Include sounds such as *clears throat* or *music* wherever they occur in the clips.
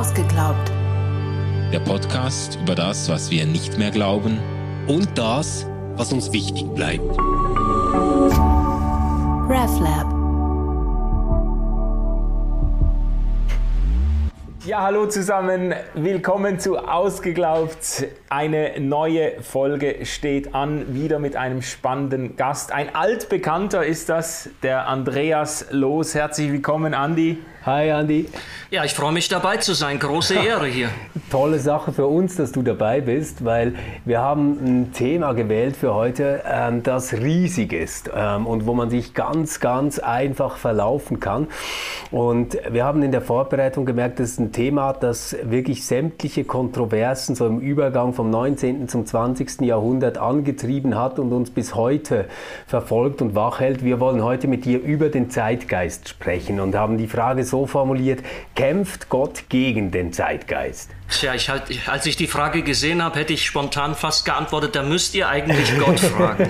Ausgeglaubt. Der Podcast über das, was wir nicht mehr glauben und das, was uns wichtig bleibt. RefLab. Ja, hallo zusammen, willkommen zu Ausgeglaubt. Eine neue Folge steht an, wieder mit einem spannenden Gast. Ein altbekannter ist das, der Andreas Los. Herzlich willkommen, Andi. Hi Andi. Ja, ich freue mich dabei zu sein. Große *laughs* Ehre hier. Tolle Sache für uns, dass du dabei bist, weil wir haben ein Thema gewählt für heute, ähm, das riesig ist ähm, und wo man sich ganz, ganz einfach verlaufen kann. Und wir haben in der Vorbereitung gemerkt, das ist ein Thema, das wirklich sämtliche Kontroversen so im Übergang vom 19. zum 20. Jahrhundert angetrieben hat und uns bis heute verfolgt und wach hält. Wir wollen heute mit dir über den Zeitgeist sprechen und haben die Frage so formuliert, kämpft Gott gegen den Zeitgeist? Tja, ich halt, als ich die Frage gesehen habe, hätte ich spontan fast geantwortet, da müsst ihr eigentlich Gott *laughs* fragen.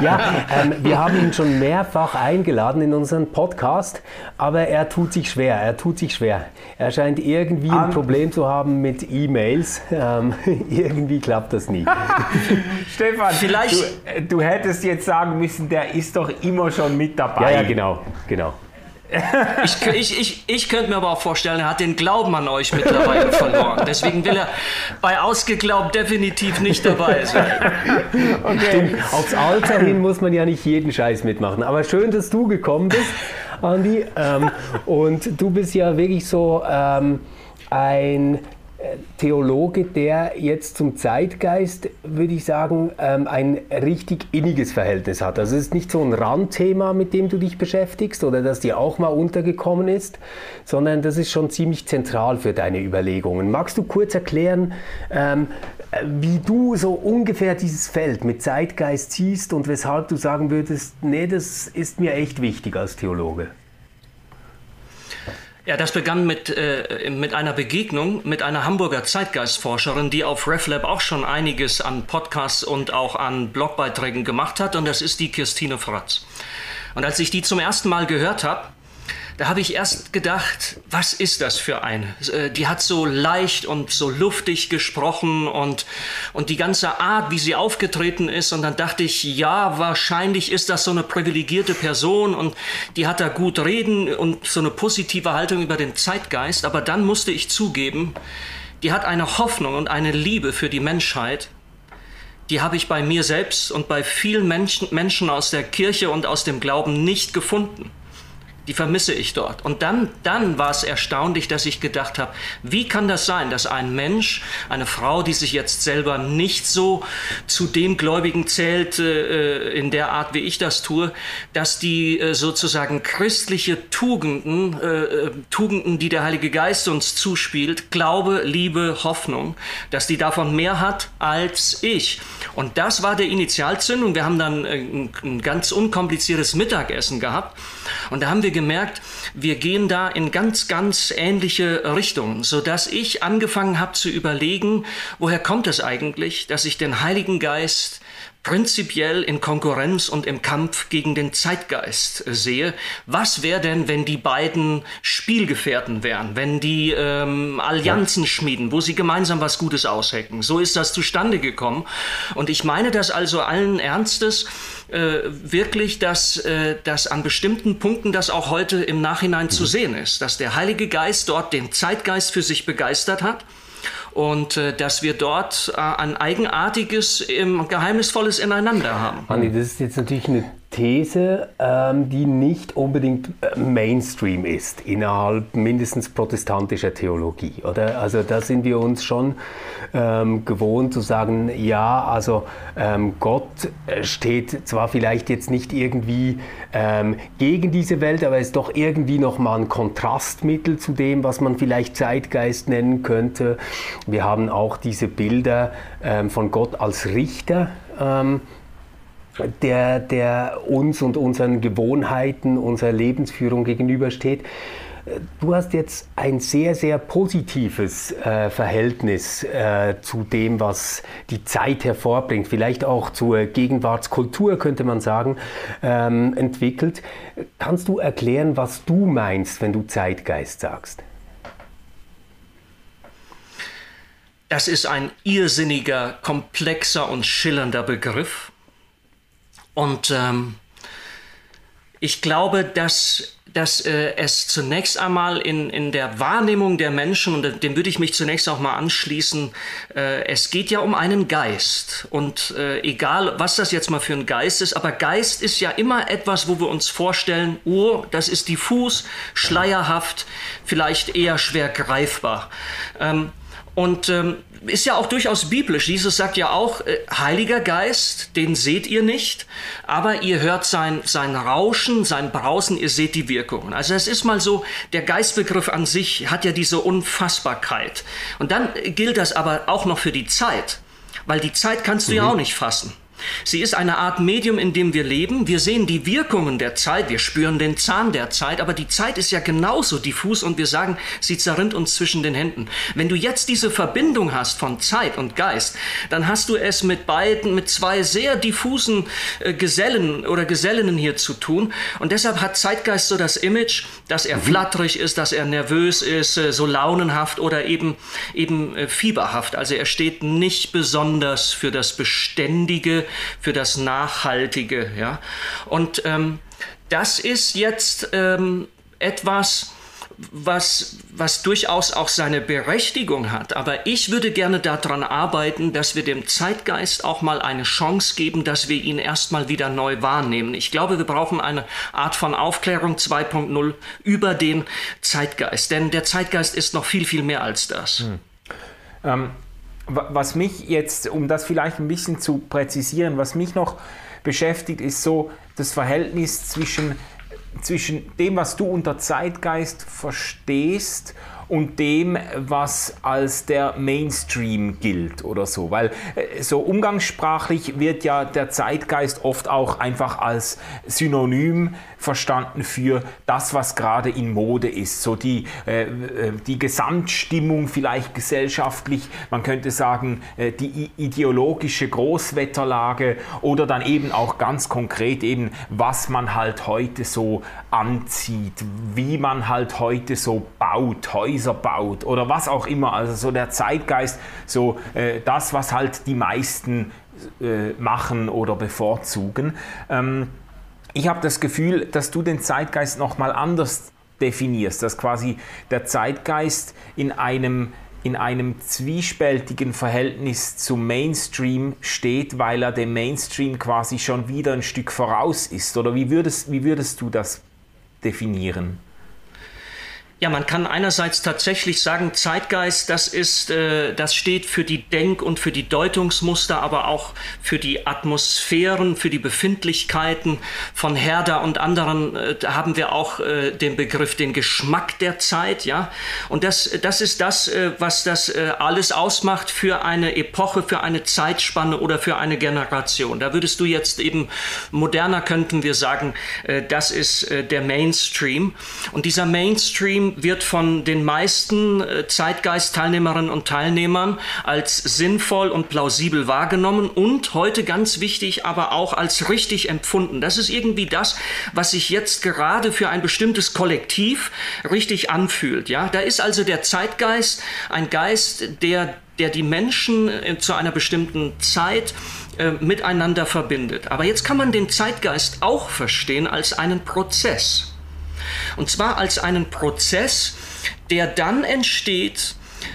ja, ähm, wir haben ihn schon mehrfach eingeladen in unseren Podcast, aber er tut sich schwer, er tut sich schwer. Er scheint irgendwie ein Problem zu haben mit E-Mails. Ähm, *laughs* irgendwie klappt das nie. *laughs* Stefan, Vielleicht du, du hättest jetzt sagen müssen, der ist doch immer schon mit dabei. Ja, ja, genau, genau ich, ich, ich, ich könnte mir aber auch vorstellen, er hat den Glauben an euch mittlerweile *laughs* verloren. Deswegen will er bei Ausgeglaubt definitiv nicht dabei sein. Okay. Aufs Alter hin muss man ja nicht jeden Scheiß mitmachen. Aber schön, dass du gekommen bist, Andi. Ähm, und du bist ja wirklich so ähm, ein Theologe, der jetzt zum Zeitgeist, würde ich sagen, ähm, ein richtig inniges Verhältnis hat. Also es ist nicht so ein Randthema, mit dem du dich beschäftigst oder das dir auch mal untergekommen ist, sondern das ist schon ziemlich zentral für deine Überlegungen. Magst du kurz erklären, ähm, wie du so ungefähr dieses Feld mit Zeitgeist siehst und weshalb du sagen würdest, nee, das ist mir echt wichtig als Theologe? Ja, das begann mit, äh, mit einer Begegnung mit einer Hamburger Zeitgeistforscherin, die auf RefLab auch schon einiges an Podcasts und auch an Blogbeiträgen gemacht hat, und das ist die Christine Fratz. Und als ich die zum ersten Mal gehört habe, da habe ich erst gedacht, was ist das für eine? Äh, die hat so leicht und so luftig gesprochen und, und die ganze Art, wie sie aufgetreten ist. Und dann dachte ich, ja, wahrscheinlich ist das so eine privilegierte Person und die hat da gut reden und so eine positive Haltung über den Zeitgeist. Aber dann musste ich zugeben, die hat eine Hoffnung und eine Liebe für die Menschheit, die habe ich bei mir selbst und bei vielen Menschen, Menschen aus der Kirche und aus dem Glauben nicht gefunden die vermisse ich dort. Und dann, dann war es erstaunlich, dass ich gedacht habe, wie kann das sein, dass ein Mensch, eine Frau, die sich jetzt selber nicht so zu dem Gläubigen zählt, äh, in der Art, wie ich das tue, dass die äh, sozusagen christliche Tugenden, äh, äh Tugenden, die der Heilige Geist uns zuspielt, Glaube, Liebe, Hoffnung, dass die davon mehr hat als ich. Und das war der Initialzündung. Wir haben dann äh, ein, ein ganz unkompliziertes Mittagessen gehabt. Und da haben wir gemerkt, wir gehen da in ganz, ganz ähnliche Richtungen, sodass ich angefangen habe zu überlegen, woher kommt es eigentlich, dass ich den Heiligen Geist prinzipiell in Konkurrenz und im Kampf gegen den Zeitgeist sehe. Was wäre denn, wenn die beiden Spielgefährten wären, wenn die ähm, Allianzen ja. schmieden, wo sie gemeinsam was Gutes aushecken? So ist das zustande gekommen. Und ich meine das also allen Ernstes äh, wirklich, dass, äh, dass an bestimmten Punkten das auch heute im Nachhinein mhm. zu sehen ist, dass der Heilige Geist dort den Zeitgeist für sich begeistert hat und äh, dass wir dort äh, ein eigenartiges, ähm, geheimnisvolles Ineinander haben. Anni, das ist jetzt natürlich eine These, ähm, die nicht unbedingt äh, Mainstream ist innerhalb mindestens protestantischer Theologie, oder? Also da sind wir uns schon ähm, gewohnt zu sagen, ja, also ähm, Gott äh, steht zwar vielleicht jetzt nicht irgendwie ähm, gegen diese Welt, aber ist doch irgendwie nochmal ein Kontrastmittel zu dem, was man vielleicht Zeitgeist nennen könnte. Wir haben auch diese Bilder ähm, von Gott als Richter ähm, der, der uns und unseren Gewohnheiten, unserer Lebensführung gegenübersteht. Du hast jetzt ein sehr, sehr positives äh, Verhältnis äh, zu dem, was die Zeit hervorbringt, vielleicht auch zur Gegenwartskultur, könnte man sagen, ähm, entwickelt. Kannst du erklären, was du meinst, wenn du Zeitgeist sagst? das ist ein irrsinniger, komplexer und schillernder Begriff. Und ähm, ich glaube, dass, dass äh, es zunächst einmal in, in der Wahrnehmung der Menschen, und dem würde ich mich zunächst auch mal anschließen, äh, es geht ja um einen Geist. Und äh, egal, was das jetzt mal für ein Geist ist, aber Geist ist ja immer etwas, wo wir uns vorstellen, oh, das ist diffus, schleierhaft, vielleicht eher schwer greifbar. Ähm, und ähm, ist ja auch durchaus biblisch. Jesus sagt ja auch, äh, Heiliger Geist, den seht ihr nicht, aber ihr hört sein, sein Rauschen, sein Brausen, ihr seht die Wirkungen. Also es ist mal so, der Geistbegriff an sich hat ja diese Unfassbarkeit. Und dann gilt das aber auch noch für die Zeit, weil die Zeit kannst du mhm. ja auch nicht fassen. Sie ist eine Art Medium, in dem wir leben. Wir sehen die Wirkungen der Zeit, wir spüren den Zahn der Zeit, aber die Zeit ist ja genauso diffus und wir sagen, sie zerrinnt uns zwischen den Händen. Wenn du jetzt diese Verbindung hast von Zeit und Geist, dann hast du es mit beiden, mit zwei sehr diffusen äh, Gesellen oder Gesellinnen hier zu tun. Und deshalb hat Zeitgeist so das Image, dass er mhm. flatterig ist, dass er nervös ist, äh, so launenhaft oder eben, eben äh, fieberhaft. Also er steht nicht besonders für das Beständige, für das Nachhaltige. Ja? Und ähm, das ist jetzt ähm, etwas, was, was durchaus auch seine Berechtigung hat. Aber ich würde gerne daran arbeiten, dass wir dem Zeitgeist auch mal eine Chance geben, dass wir ihn erstmal wieder neu wahrnehmen. Ich glaube, wir brauchen eine Art von Aufklärung 2.0 über den Zeitgeist. Denn der Zeitgeist ist noch viel, viel mehr als das. Hm. Ähm, was mich jetzt, um das vielleicht ein bisschen zu präzisieren, was mich noch beschäftigt, ist so das Verhältnis zwischen, zwischen dem, was du unter Zeitgeist verstehst und dem, was als der Mainstream gilt oder so. Weil äh, so umgangssprachlich wird ja der Zeitgeist oft auch einfach als Synonym verstanden für das, was gerade in Mode ist. So die, äh, äh, die Gesamtstimmung vielleicht gesellschaftlich, man könnte sagen, äh, die ideologische Großwetterlage oder dann eben auch ganz konkret eben, was man halt heute so anzieht, wie man halt heute so baut, Häuser baut oder was auch immer. Also so der Zeitgeist, so äh, das, was halt die meisten äh, machen oder bevorzugen. Ähm, ich habe das Gefühl, dass du den Zeitgeist nochmal anders definierst, dass quasi der Zeitgeist in einem, in einem zwiespältigen Verhältnis zum Mainstream steht, weil er dem Mainstream quasi schon wieder ein Stück voraus ist. Oder wie würdest, wie würdest du das definieren? Ja, man kann einerseits tatsächlich sagen, Zeitgeist, das ist, äh, das steht für die Denk- und für die Deutungsmuster, aber auch für die Atmosphären, für die Befindlichkeiten von Herder und anderen. Äh, haben wir auch äh, den Begriff, den Geschmack der Zeit, ja. Und das, das ist das, äh, was das äh, alles ausmacht für eine Epoche, für eine Zeitspanne oder für eine Generation. Da würdest du jetzt eben moderner könnten wir sagen, äh, das ist der Mainstream. Und dieser Mainstream wird von den meisten äh, Zeitgeist-Teilnehmerinnen und Teilnehmern als sinnvoll und plausibel wahrgenommen und heute ganz wichtig, aber auch als richtig empfunden. Das ist irgendwie das, was sich jetzt gerade für ein bestimmtes Kollektiv richtig anfühlt. Ja, da ist also der Zeitgeist ein Geist, der der die Menschen äh, zu einer bestimmten Zeit äh, miteinander verbindet. Aber jetzt kann man den Zeitgeist auch verstehen als einen Prozess. Und zwar als einen Prozess, der dann entsteht,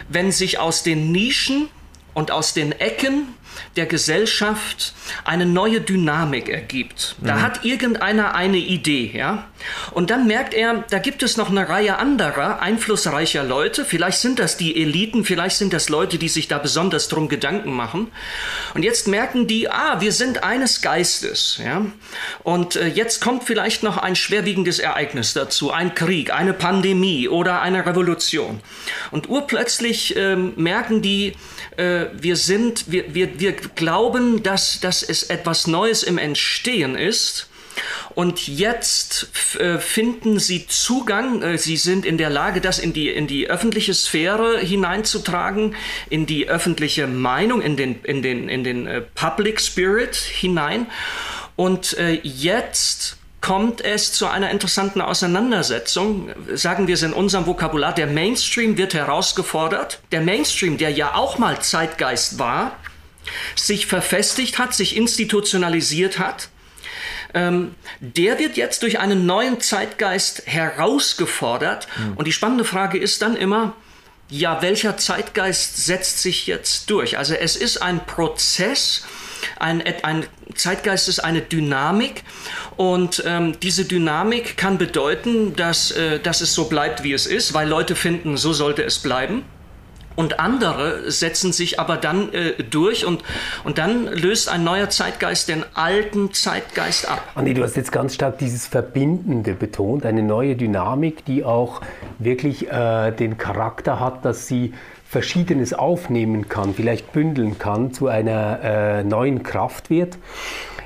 wenn sich aus den Nischen und aus den Ecken der Gesellschaft eine neue Dynamik ergibt. Da mhm. hat irgendeiner eine Idee, ja? Und dann merkt er, da gibt es noch eine Reihe anderer einflussreicher Leute. Vielleicht sind das die Eliten, vielleicht sind das Leute, die sich da besonders drum Gedanken machen. Und jetzt merken die, ah, wir sind eines Geistes, ja? Und äh, jetzt kommt vielleicht noch ein schwerwiegendes Ereignis dazu, ein Krieg, eine Pandemie oder eine Revolution. Und urplötzlich äh, merken die, äh, wir sind, wir, wir, wir glauben, dass, dass es etwas Neues im Entstehen ist. Und jetzt äh, finden sie Zugang, äh, sie sind in der Lage, das in die, in die öffentliche Sphäre hineinzutragen, in die öffentliche Meinung, in den, in den, in den äh, Public Spirit hinein. Und jetzt kommt es zu einer interessanten Auseinandersetzung. Sagen wir es in unserem Vokabular, der Mainstream wird herausgefordert. Der Mainstream, der ja auch mal Zeitgeist war, sich verfestigt hat, sich institutionalisiert hat, ähm, der wird jetzt durch einen neuen Zeitgeist herausgefordert. Mhm. Und die spannende Frage ist dann immer, ja, welcher Zeitgeist setzt sich jetzt durch? Also es ist ein Prozess, ein, ein Zeitgeist ist eine Dynamik und ähm, diese Dynamik kann bedeuten, dass, äh, dass es so bleibt, wie es ist, weil Leute finden, so sollte es bleiben. Und andere setzen sich aber dann äh, durch und, und dann löst ein neuer Zeitgeist den alten Zeitgeist ab. Andi, du hast jetzt ganz stark dieses Verbindende betont, eine neue Dynamik, die auch wirklich äh, den Charakter hat, dass sie Verschiedenes aufnehmen kann, vielleicht bündeln kann, zu einer äh, neuen Kraft wird.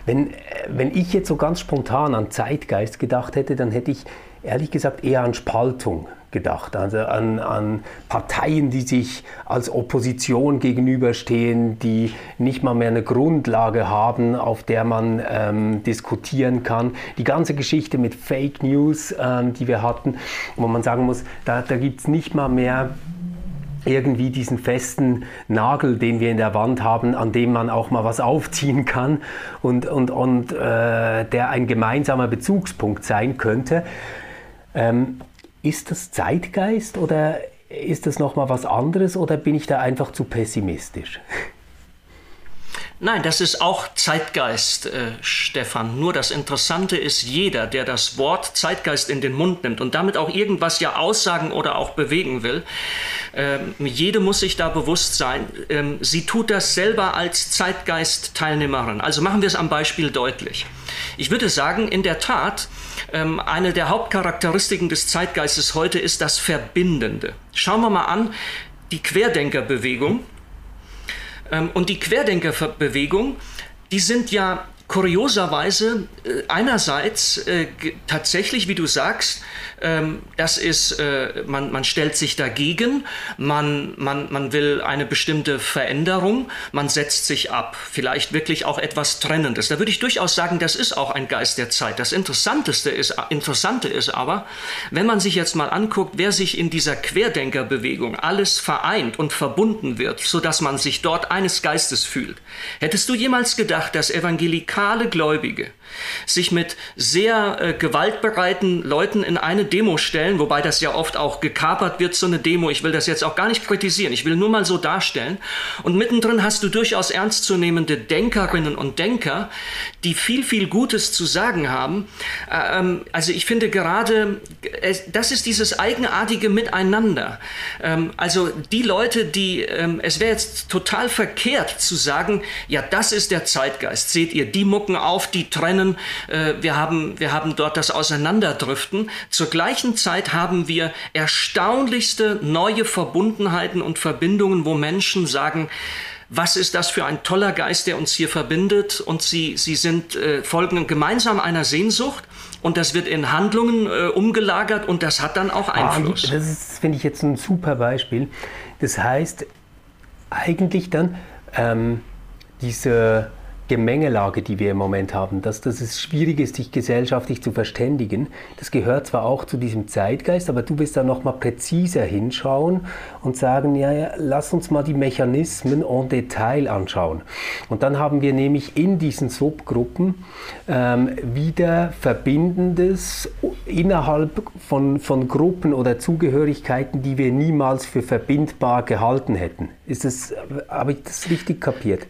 Wenn, äh, wenn ich jetzt so ganz spontan an Zeitgeist gedacht hätte, dann hätte ich ehrlich gesagt eher an Spaltung gedacht, also an, an Parteien, die sich als Opposition gegenüberstehen, die nicht mal mehr eine Grundlage haben, auf der man ähm, diskutieren kann. Die ganze Geschichte mit Fake News, ähm, die wir hatten, wo man sagen muss, da, da gibt es nicht mal mehr irgendwie diesen festen Nagel, den wir in der Wand haben, an dem man auch mal was aufziehen kann und, und, und äh, der ein gemeinsamer Bezugspunkt sein könnte. Ähm, ist das Zeitgeist oder ist das nochmal was anderes oder bin ich da einfach zu pessimistisch? *laughs* Nein, das ist auch Zeitgeist, äh, Stefan. Nur das Interessante ist, jeder, der das Wort Zeitgeist in den Mund nimmt und damit auch irgendwas ja aussagen oder auch bewegen will, ähm, jede muss sich da bewusst sein, ähm, sie tut das selber als Zeitgeist-Teilnehmerin. Also machen wir es am Beispiel deutlich. Ich würde sagen, in der Tat, ähm, eine der Hauptcharakteristiken des Zeitgeistes heute ist das Verbindende. Schauen wir mal an, die Querdenkerbewegung und die Querdenkerbewegung, die sind ja kurioserweise äh, einerseits äh, tatsächlich, wie du sagst, ähm, das ist, äh, man, man stellt sich dagegen, man, man, man will eine bestimmte Veränderung, man setzt sich ab, vielleicht wirklich auch etwas Trennendes. Da würde ich durchaus sagen, das ist auch ein Geist der Zeit. Das Interessanteste ist, Interessante ist aber, wenn man sich jetzt mal anguckt, wer sich in dieser Querdenkerbewegung alles vereint und verbunden wird, sodass man sich dort eines Geistes fühlt. Hättest du jemals gedacht, dass evangelikale Gläubige sich mit sehr äh, gewaltbereiten Leuten in eine Demo stellen, wobei das ja oft auch gekapert wird, so eine Demo. Ich will das jetzt auch gar nicht kritisieren, ich will nur mal so darstellen. Und mittendrin hast du durchaus ernstzunehmende Denkerinnen und Denker, die viel, viel Gutes zu sagen haben. Ähm, also ich finde gerade, das ist dieses eigenartige Miteinander. Ähm, also die Leute, die, ähm, es wäre jetzt total verkehrt zu sagen, ja, das ist der Zeitgeist. Seht ihr, die mucken auf, die trennen, äh, wir, haben, wir haben dort das Auseinanderdriften. Zur gleichen Zeit haben wir erstaunlichste neue Verbundenheiten und Verbindungen, wo Menschen sagen, was ist das für ein toller Geist, der uns hier verbindet? Und sie, sie sind äh, folgen gemeinsam einer Sehnsucht und das wird in Handlungen äh, umgelagert und das hat dann auch ah, Einfluss. Ah, das finde ich, jetzt ein super Beispiel. Das heißt, eigentlich dann ähm, diese Gemengelage, die wir im Moment haben, dass, dass es schwierig ist, sich gesellschaftlich zu verständigen. Das gehört zwar auch zu diesem Zeitgeist, aber du wirst da nochmal präziser hinschauen und sagen, ja, ja, lass uns mal die Mechanismen en Detail anschauen. Und dann haben wir nämlich in diesen Subgruppen ähm, wieder Verbindendes innerhalb von, von Gruppen oder Zugehörigkeiten, die wir niemals für verbindbar gehalten hätten. Ist das, habe ich das richtig kapiert?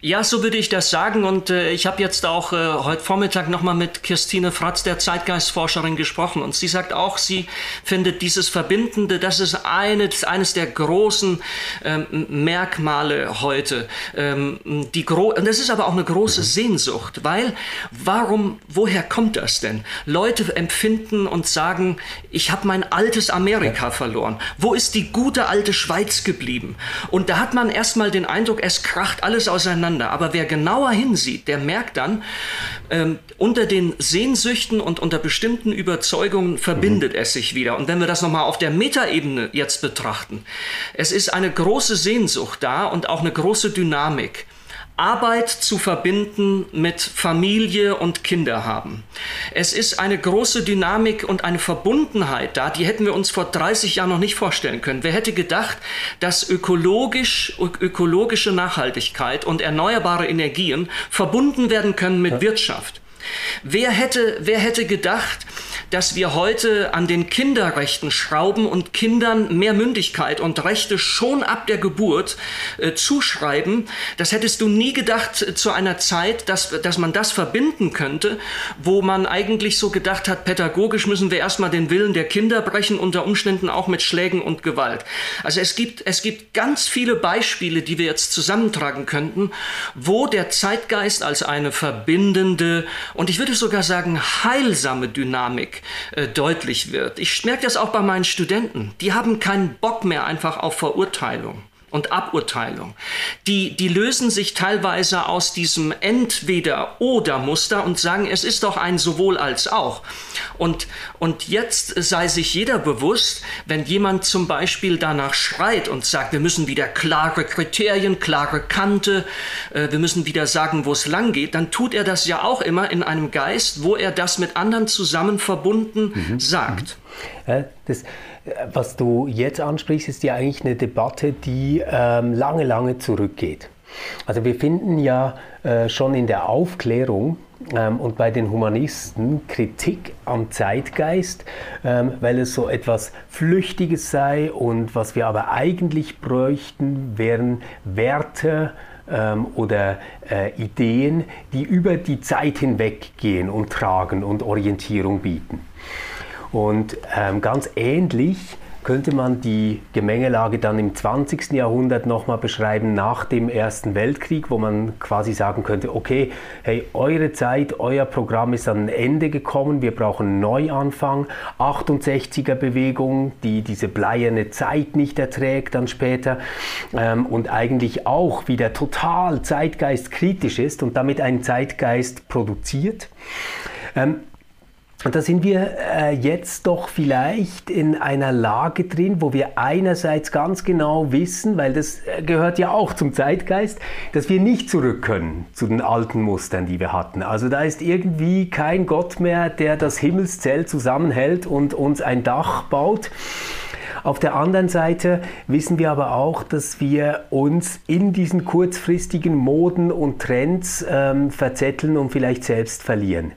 Ja, so würde ich das sagen. Und äh, ich habe jetzt auch äh, heute Vormittag nochmal mit Christine Fratz, der Zeitgeistforscherin, gesprochen. Und sie sagt auch, sie findet dieses Verbindende, das ist eines, eines der großen ähm, Merkmale heute. Ähm, die gro und das ist aber auch eine große Sehnsucht, weil warum, woher kommt das denn? Leute empfinden und sagen, ich habe mein altes Amerika verloren. Wo ist die gute alte Schweiz geblieben? Und da hat man erstmal den Eindruck, es kracht alles auseinander auseinander. Aber wer genauer hinsieht, der merkt dann, ähm, unter den Sehnsüchten und unter bestimmten Überzeugungen verbindet mhm. es sich wieder. Und wenn wir das nochmal auf der Metaebene jetzt betrachten, es ist eine große Sehnsucht da und auch eine große Dynamik. Arbeit zu verbinden mit Familie und Kinder haben. Es ist eine große Dynamik und eine Verbundenheit da, die hätten wir uns vor 30 Jahren noch nicht vorstellen können. Wer hätte gedacht, dass ökologisch, ökologische Nachhaltigkeit und erneuerbare Energien verbunden werden können mit Wirtschaft? Wer hätte, wer hätte gedacht, dass wir heute an den Kinderrechten schrauben und Kindern mehr Mündigkeit und Rechte schon ab der Geburt äh, zuschreiben. Das hättest du nie gedacht äh, zu einer Zeit, dass, dass man das verbinden könnte, wo man eigentlich so gedacht hat, pädagogisch müssen wir erstmal den Willen der Kinder brechen, unter Umständen auch mit Schlägen und Gewalt. Also es gibt, es gibt ganz viele Beispiele, die wir jetzt zusammentragen könnten, wo der Zeitgeist als eine verbindende und ich würde sogar sagen heilsame Dynamik äh, deutlich wird. Ich merke das auch bei meinen Studenten. Die haben keinen Bock mehr einfach auf Verurteilung und Aburteilung. Die, die lösen sich teilweise aus diesem Entweder-Oder-Muster und sagen, es ist doch ein sowohl als auch. Und, und jetzt sei sich jeder bewusst, wenn jemand zum Beispiel danach schreit und sagt, wir müssen wieder klare Kriterien, klare Kante, äh, wir müssen wieder sagen, wo es lang geht, dann tut er das ja auch immer in einem Geist, wo er das mit anderen zusammen verbunden mhm. sagt. Ja, das, was du jetzt ansprichst, ist ja eigentlich eine Debatte, die ähm, lange, lange zurückgeht. Also wir finden ja äh, schon in der Aufklärung ähm, und bei den Humanisten Kritik am Zeitgeist, ähm, weil es so etwas Flüchtiges sei und was wir aber eigentlich bräuchten, wären Werte, ähm, oder äh, Ideen, die über die Zeit hinweg gehen und tragen und Orientierung bieten. Und ähm, ganz ähnlich könnte man die Gemengelage dann im 20. Jahrhundert nochmal beschreiben nach dem Ersten Weltkrieg, wo man quasi sagen könnte, okay, hey, eure Zeit, euer Programm ist an ein Ende gekommen, wir brauchen einen Neuanfang, 68er Bewegung, die diese bleierne Zeit nicht erträgt dann später ähm, und eigentlich auch wieder total zeitgeistkritisch ist und damit einen Zeitgeist produziert. Ähm, und da sind wir äh, jetzt doch vielleicht in einer Lage drin, wo wir einerseits ganz genau wissen, weil das äh, gehört ja auch zum Zeitgeist, dass wir nicht zurück können zu den alten Mustern, die wir hatten. Also da ist irgendwie kein Gott mehr, der das Himmelszelt zusammenhält und uns ein Dach baut. Auf der anderen Seite wissen wir aber auch, dass wir uns in diesen kurzfristigen Moden und Trends ähm, verzetteln und vielleicht selbst verlieren.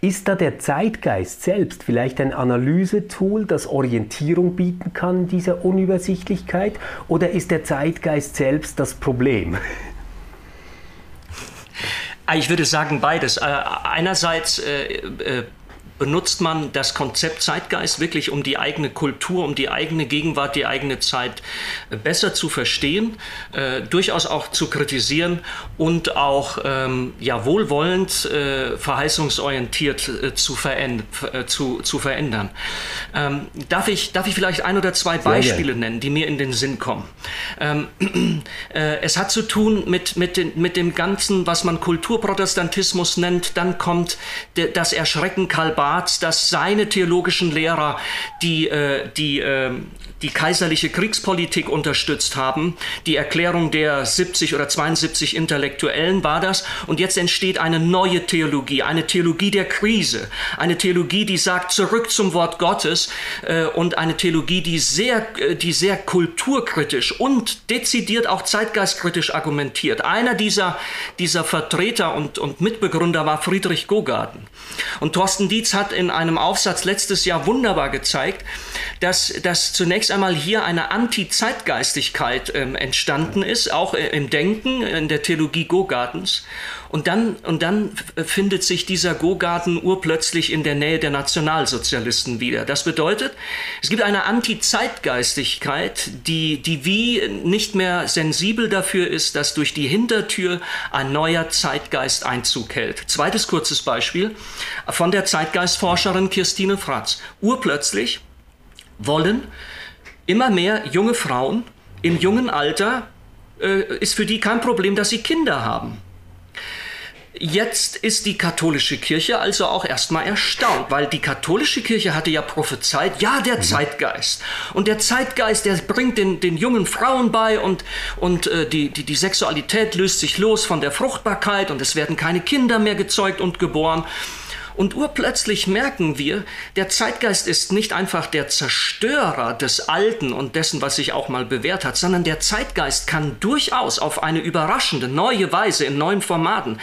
Ist da der Zeitgeist selbst vielleicht ein Analysetool, das Orientierung bieten kann dieser Unübersichtlichkeit? Oder ist der Zeitgeist selbst das Problem? Ich würde sagen beides. Äh, einerseits äh, äh, benutzt man das Konzept Zeitgeist wirklich, um die eigene Kultur, um die eigene Gegenwart, die eigene Zeit äh, besser zu verstehen, äh, durchaus auch zu kritisieren und auch ähm, ja, wohlwollend, äh, verheißungsorientiert äh, zu, veränd äh, zu, zu verändern. Ähm, darf, ich, darf ich vielleicht ein oder zwei Beispiele nennen, die mir in den Sinn kommen? Ähm, *clears throat* äh, es hat zu tun mit, mit, den, mit dem Ganzen, was man Kulturprotestantismus nennt. Dann kommt das Erschrecken Karl Barth Barth, dass seine theologischen Lehrer die, äh, die, äh, die kaiserliche Kriegspolitik unterstützt haben. Die Erklärung der 70 oder 72 Intellektuellen war das. Und jetzt entsteht eine neue Theologie, eine Theologie der Krise, eine Theologie, die sagt, zurück zum Wort Gottes äh, und eine Theologie, die sehr, äh, die sehr kulturkritisch und dezidiert auch zeitgeistkritisch argumentiert. Einer dieser, dieser Vertreter und, und Mitbegründer war Friedrich Gogarten. Und Thorsten Dietz hat in einem Aufsatz letztes Jahr wunderbar gezeigt, dass, dass zunächst einmal hier eine Anti-Zeitgeistigkeit ähm, entstanden ist, auch äh, im Denken, in der Theologie Gogartens. Und dann, und dann findet sich dieser Gogarten urplötzlich in der Nähe der Nationalsozialisten wieder. Das bedeutet, es gibt eine Anti-Zeitgeistigkeit, die, die wie nicht mehr sensibel dafür ist, dass durch die Hintertür ein neuer Zeitgeist Einzug hält. Zweites kurzes Beispiel von der Zeitgeistforscherin Kirstine Fratz. Urplötzlich wollen immer mehr junge Frauen im jungen Alter, äh, ist für die kein Problem, dass sie Kinder haben Jetzt ist die katholische Kirche also auch erstmal erstaunt, weil die katholische Kirche hatte ja prophezeit, ja, der mhm. Zeitgeist. Und der Zeitgeist, der bringt den, den jungen Frauen bei und, und äh, die, die, die Sexualität löst sich los von der Fruchtbarkeit und es werden keine Kinder mehr gezeugt und geboren. Und urplötzlich merken wir, der Zeitgeist ist nicht einfach der Zerstörer des Alten und dessen, was sich auch mal bewährt hat, sondern der Zeitgeist kann durchaus auf eine überraschende, neue Weise in neuen Formaten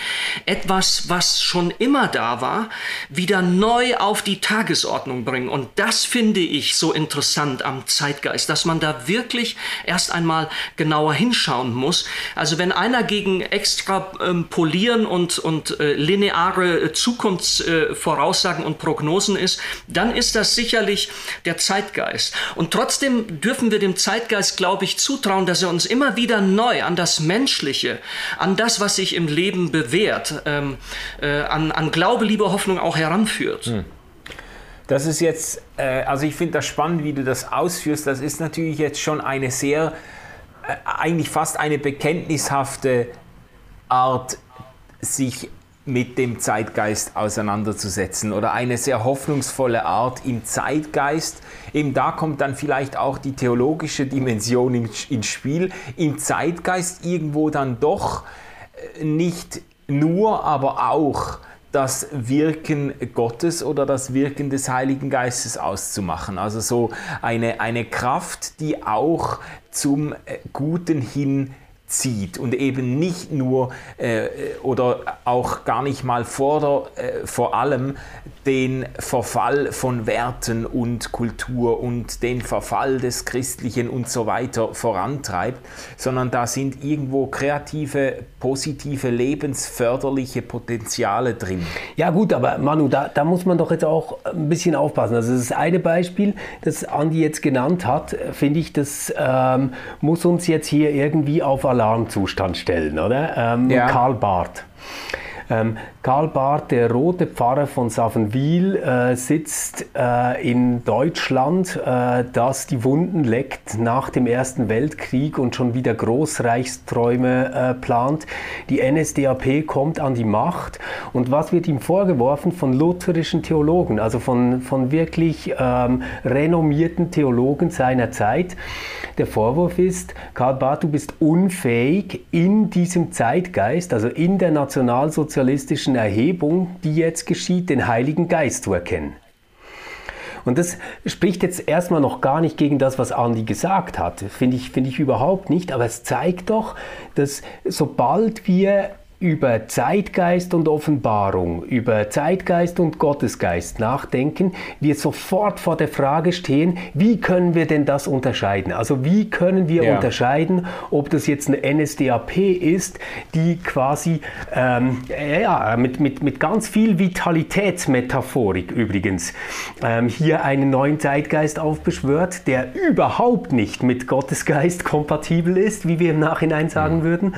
etwas, was schon immer da war, wieder neu auf die Tagesordnung bringen. Und das finde ich so interessant am Zeitgeist, dass man da wirklich erst einmal genauer hinschauen muss. Also wenn einer gegen Extrapolieren und, und äh, lineare Zukunfts äh, Voraussagen und Prognosen ist, dann ist das sicherlich der Zeitgeist. Und trotzdem dürfen wir dem Zeitgeist, glaube ich, zutrauen, dass er uns immer wieder neu an das Menschliche, an das, was sich im Leben bewährt, ähm, äh, an, an Glaube, Liebe, Hoffnung auch heranführt. Hm. Das ist jetzt, äh, also ich finde das spannend, wie du das ausführst. Das ist natürlich jetzt schon eine sehr, äh, eigentlich fast eine bekenntnishafte Art, sich mit dem Zeitgeist auseinanderzusetzen oder eine sehr hoffnungsvolle Art im Zeitgeist. Eben da kommt dann vielleicht auch die theologische Dimension ins Spiel. Im Zeitgeist irgendwo dann doch äh, nicht nur, aber auch das Wirken Gottes oder das Wirken des Heiligen Geistes auszumachen. Also so eine, eine Kraft, die auch zum äh, Guten hin zieht und eben nicht nur äh, oder auch gar nicht mal vor, der, äh, vor allem den Verfall von Werten und Kultur und den Verfall des Christlichen und so weiter vorantreibt, sondern da sind irgendwo kreative, positive, lebensförderliche Potenziale drin. Ja gut, aber Manu, da, da muss man doch jetzt auch ein bisschen aufpassen. Also das eine Beispiel, das Andi jetzt genannt hat, finde ich, das ähm, muss uns jetzt hier irgendwie auf Alarmzustand stellen, oder? Ähm, ja. Karl Barth. Ähm, Karl Barth, der rote Pfarrer von Savenwil, äh, sitzt äh, in Deutschland, äh, das die Wunden leckt nach dem Ersten Weltkrieg und schon wieder Großreichsträume äh, plant. Die NSDAP kommt an die Macht und was wird ihm vorgeworfen von lutherischen Theologen, also von, von wirklich ähm, renommierten Theologen seiner Zeit? Der Vorwurf ist, Karl Barth, du bist unfähig, in diesem Zeitgeist, also in der nationalsozialistischen Erhebung, die jetzt geschieht, den Heiligen Geist zu erkennen. Und das spricht jetzt erstmal noch gar nicht gegen das, was Andi gesagt hat. Finde ich, finde ich überhaupt nicht. Aber es zeigt doch, dass sobald wir über Zeitgeist und Offenbarung, über Zeitgeist und Gottesgeist nachdenken, wir sofort vor der Frage stehen, wie können wir denn das unterscheiden? Also wie können wir ja. unterscheiden, ob das jetzt eine NSDAP ist, die quasi ähm, ja, mit, mit, mit ganz viel Vitalitätsmetaphorik übrigens ähm, hier einen neuen Zeitgeist aufbeschwört, der überhaupt nicht mit Gottesgeist *laughs* kompatibel ist, wie wir im Nachhinein sagen mhm. würden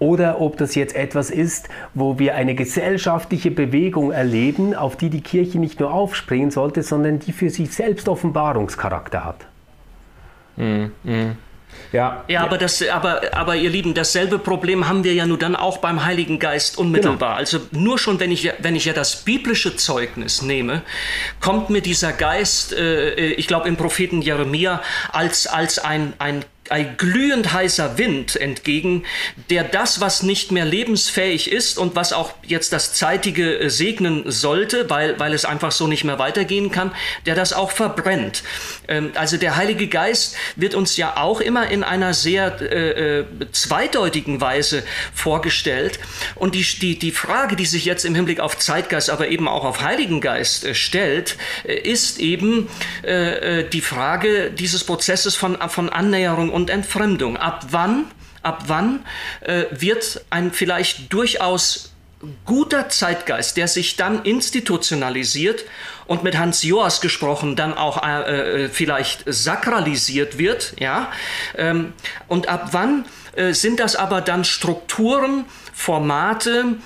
oder ob das jetzt etwas ist, wo wir eine gesellschaftliche Bewegung erleben, auf die die Kirche nicht nur aufspringen sollte, sondern die für sich selbst Offenbarungscharakter hat. Mm, mm. Ja, ja, aber, das, aber, aber ihr Lieben, dasselbe Problem haben wir ja nur dann auch beim Heiligen Geist unmittelbar. Genau. Also nur schon, wenn ich, wenn ich ja das biblische Zeugnis nehme, kommt mir dieser Geist, äh, äh ich glaube im Propheten Jeremia, als, als ein, ein ein glühend heißer Wind entgegen, der das, was nicht mehr lebensfähig ist und was auch jetzt das Zeitige äh, segnen sollte, weil, weil es einfach so nicht mehr weitergehen kann, der das auch verbrennt. Ähm, also der Heilige Geist wird uns ja auch immer in einer sehr äh, äh, zweideutigen Weise vorgestellt. Und die, die, die Frage, die sich jetzt im Hinblick auf Zeitgeist, aber eben auch auf Heiligen Geist äh, stellt, ist eben äh, die Frage dieses Prozesses von, von Annäherung und und Entfremdung. Ab wann, ab wann äh, wird ein vielleicht durchaus guter Zeitgeist, der sich dann institutionalisiert und mit Hans Joas gesprochen dann auch äh, äh, vielleicht sakralisiert wird, ja, ähm, und ab wann äh, sind das aber dann Strukturen, Formate,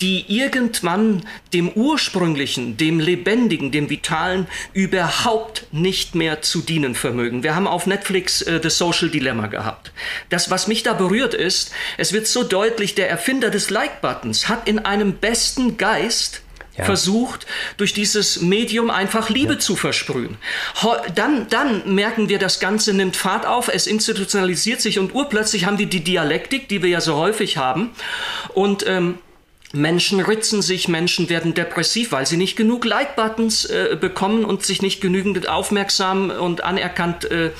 die irgendwann dem Ursprünglichen, dem Lebendigen, dem Vitalen überhaupt nicht mehr zu dienen vermögen. Wir haben auf Netflix äh, The Social Dilemma gehabt. Das, was mich da berührt ist, es wird so deutlich, der Erfinder des Like-Buttons hat in einem besten Geist ja. versucht, durch dieses Medium einfach Liebe ja. zu versprühen. Dann, dann merken wir, das Ganze nimmt Fahrt auf, es institutionalisiert sich und urplötzlich haben wir die Dialektik, die wir ja so häufig haben. Und ähm, Menschen ritzen sich, Menschen werden depressiv, weil sie nicht genug Like-Buttons äh, bekommen und sich nicht genügend aufmerksam und anerkannt äh,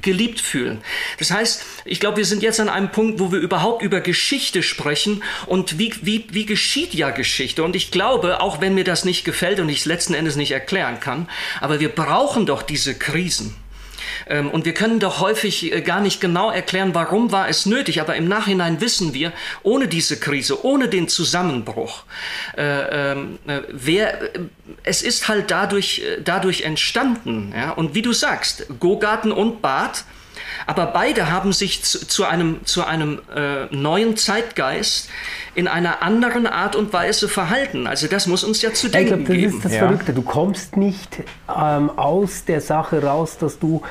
geliebt fühlen. Das heißt, ich glaube, wir sind jetzt an einem Punkt, wo wir überhaupt über Geschichte sprechen und wie, wie, wie geschieht ja Geschichte. Und ich glaube, auch wenn mir das nicht gefällt und ich es letzten Endes nicht erklären kann, aber wir brauchen doch diese Krisen. Ähm, und wir können doch häufig äh, gar nicht genau erklären, warum war es nötig, aber im Nachhinein wissen wir, ohne diese Krise, ohne den Zusammenbruch, äh, ähm, äh, wer, es ist halt dadurch, dadurch entstanden. Ja? Und wie du sagst, Gogarten und Bad, aber beide haben sich zu, zu einem, zu einem äh, neuen Zeitgeist in einer anderen Art und Weise verhalten. Also das muss uns ja zu denken ich glaub, das geben. Das ist das ja. Verrückte. Du kommst nicht ähm, aus der Sache raus, dass du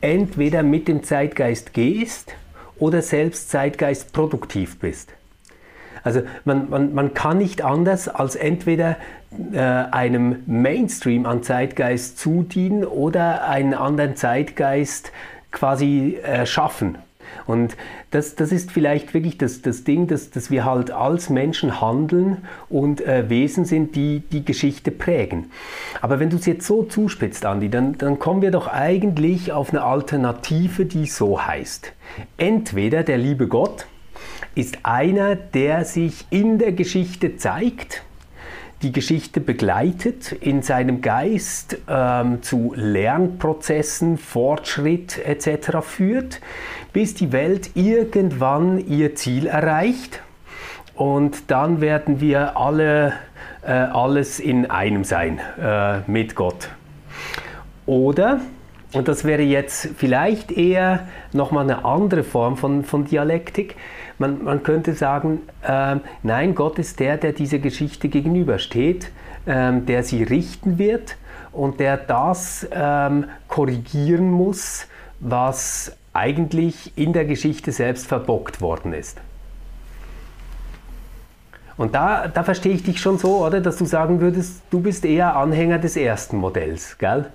entweder mit dem Zeitgeist gehst oder selbst Zeitgeist produktiv bist. Also man, man, man kann nicht anders als entweder äh, einem Mainstream an Zeitgeist zudienen oder einen anderen Zeitgeist quasi äh, schaffen. Und das, das ist vielleicht wirklich das, das Ding, dass, dass wir halt als Menschen handeln und äh, Wesen sind, die die Geschichte prägen. Aber wenn du es jetzt so zuspitzt, Andi, dann, dann kommen wir doch eigentlich auf eine Alternative, die so heißt. Entweder der liebe Gott ist einer, der sich in der Geschichte zeigt, die Geschichte begleitet, in seinem Geist ähm, zu Lernprozessen, Fortschritt etc. führt, bis die Welt irgendwann ihr Ziel erreicht. Und dann werden wir alle äh, alles in einem sein äh, mit Gott. Oder, und das wäre jetzt vielleicht eher nochmal eine andere Form von, von Dialektik, man, man könnte sagen, äh, nein, Gott ist der, der dieser Geschichte gegenübersteht, äh, der sie richten wird und der das ähm, korrigieren muss, was eigentlich in der Geschichte selbst verbockt worden ist. Und da, da verstehe ich dich schon so, oder, dass du sagen würdest, du bist eher Anhänger des ersten Modells, gell?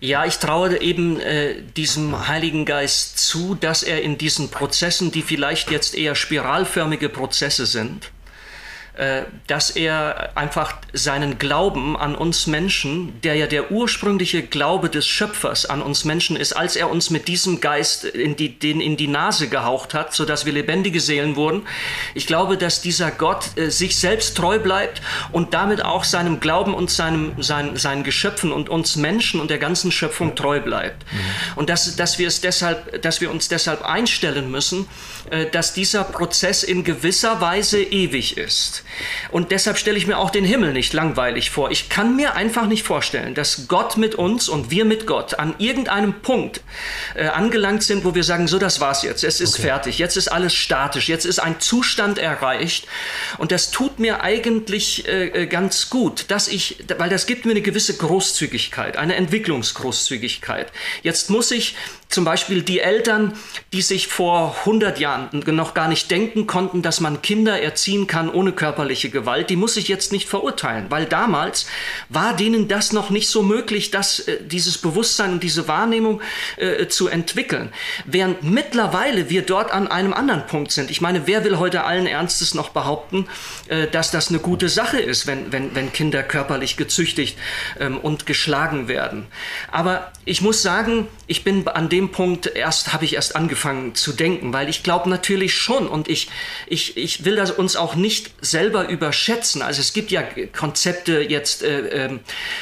Ja, ich traue eben äh, diesem Heiligen Geist zu, dass er in diesen Prozessen, die vielleicht jetzt eher spiralförmige Prozesse sind, dass er einfach seinen Glauben an uns Menschen, der ja der ursprüngliche Glaube des Schöpfers an uns Menschen ist, als er uns mit diesem Geist in die, den in die Nase gehaucht hat, sodass wir lebendige Seelen wurden. Ich glaube, dass dieser Gott äh, sich selbst treu bleibt und damit auch seinem Glauben und seinem, sein, seinen Geschöpfen und uns Menschen und der ganzen Schöpfung treu bleibt. Mhm. Und dass, dass, wir es deshalb, dass wir uns deshalb einstellen müssen, äh, dass dieser Prozess in gewisser Weise ewig ist. Und deshalb stelle ich mir auch den Himmel nicht langweilig vor. Ich kann mir einfach nicht vorstellen, dass Gott mit uns und wir mit Gott an irgendeinem Punkt äh, angelangt sind, wo wir sagen, so das war's jetzt, es ist okay. fertig, jetzt ist alles statisch, jetzt ist ein Zustand erreicht. Und das tut mir eigentlich äh, äh ganz gut, dass ich, weil das gibt mir eine gewisse Großzügigkeit, eine Entwicklungsgroßzügigkeit. Jetzt muss ich zum Beispiel die Eltern, die sich vor 100 Jahren noch gar nicht denken konnten, dass man Kinder erziehen kann ohne körperliche Gewalt, die muss ich jetzt nicht verurteilen, weil damals war denen das noch nicht so möglich, dass äh, dieses Bewusstsein und diese Wahrnehmung äh, zu entwickeln. Während mittlerweile wir dort an einem anderen Punkt sind. Ich meine, wer will heute allen Ernstes noch behaupten, äh, dass das eine gute Sache ist, wenn, wenn, wenn Kinder körperlich gezüchtigt ähm, und geschlagen werden? Aber ich muss sagen, ich bin an dem dem Punkt erst habe ich erst angefangen zu denken, weil ich glaube natürlich schon und ich, ich, ich will das uns auch nicht selber überschätzen. Also es gibt ja Konzepte jetzt, äh, äh,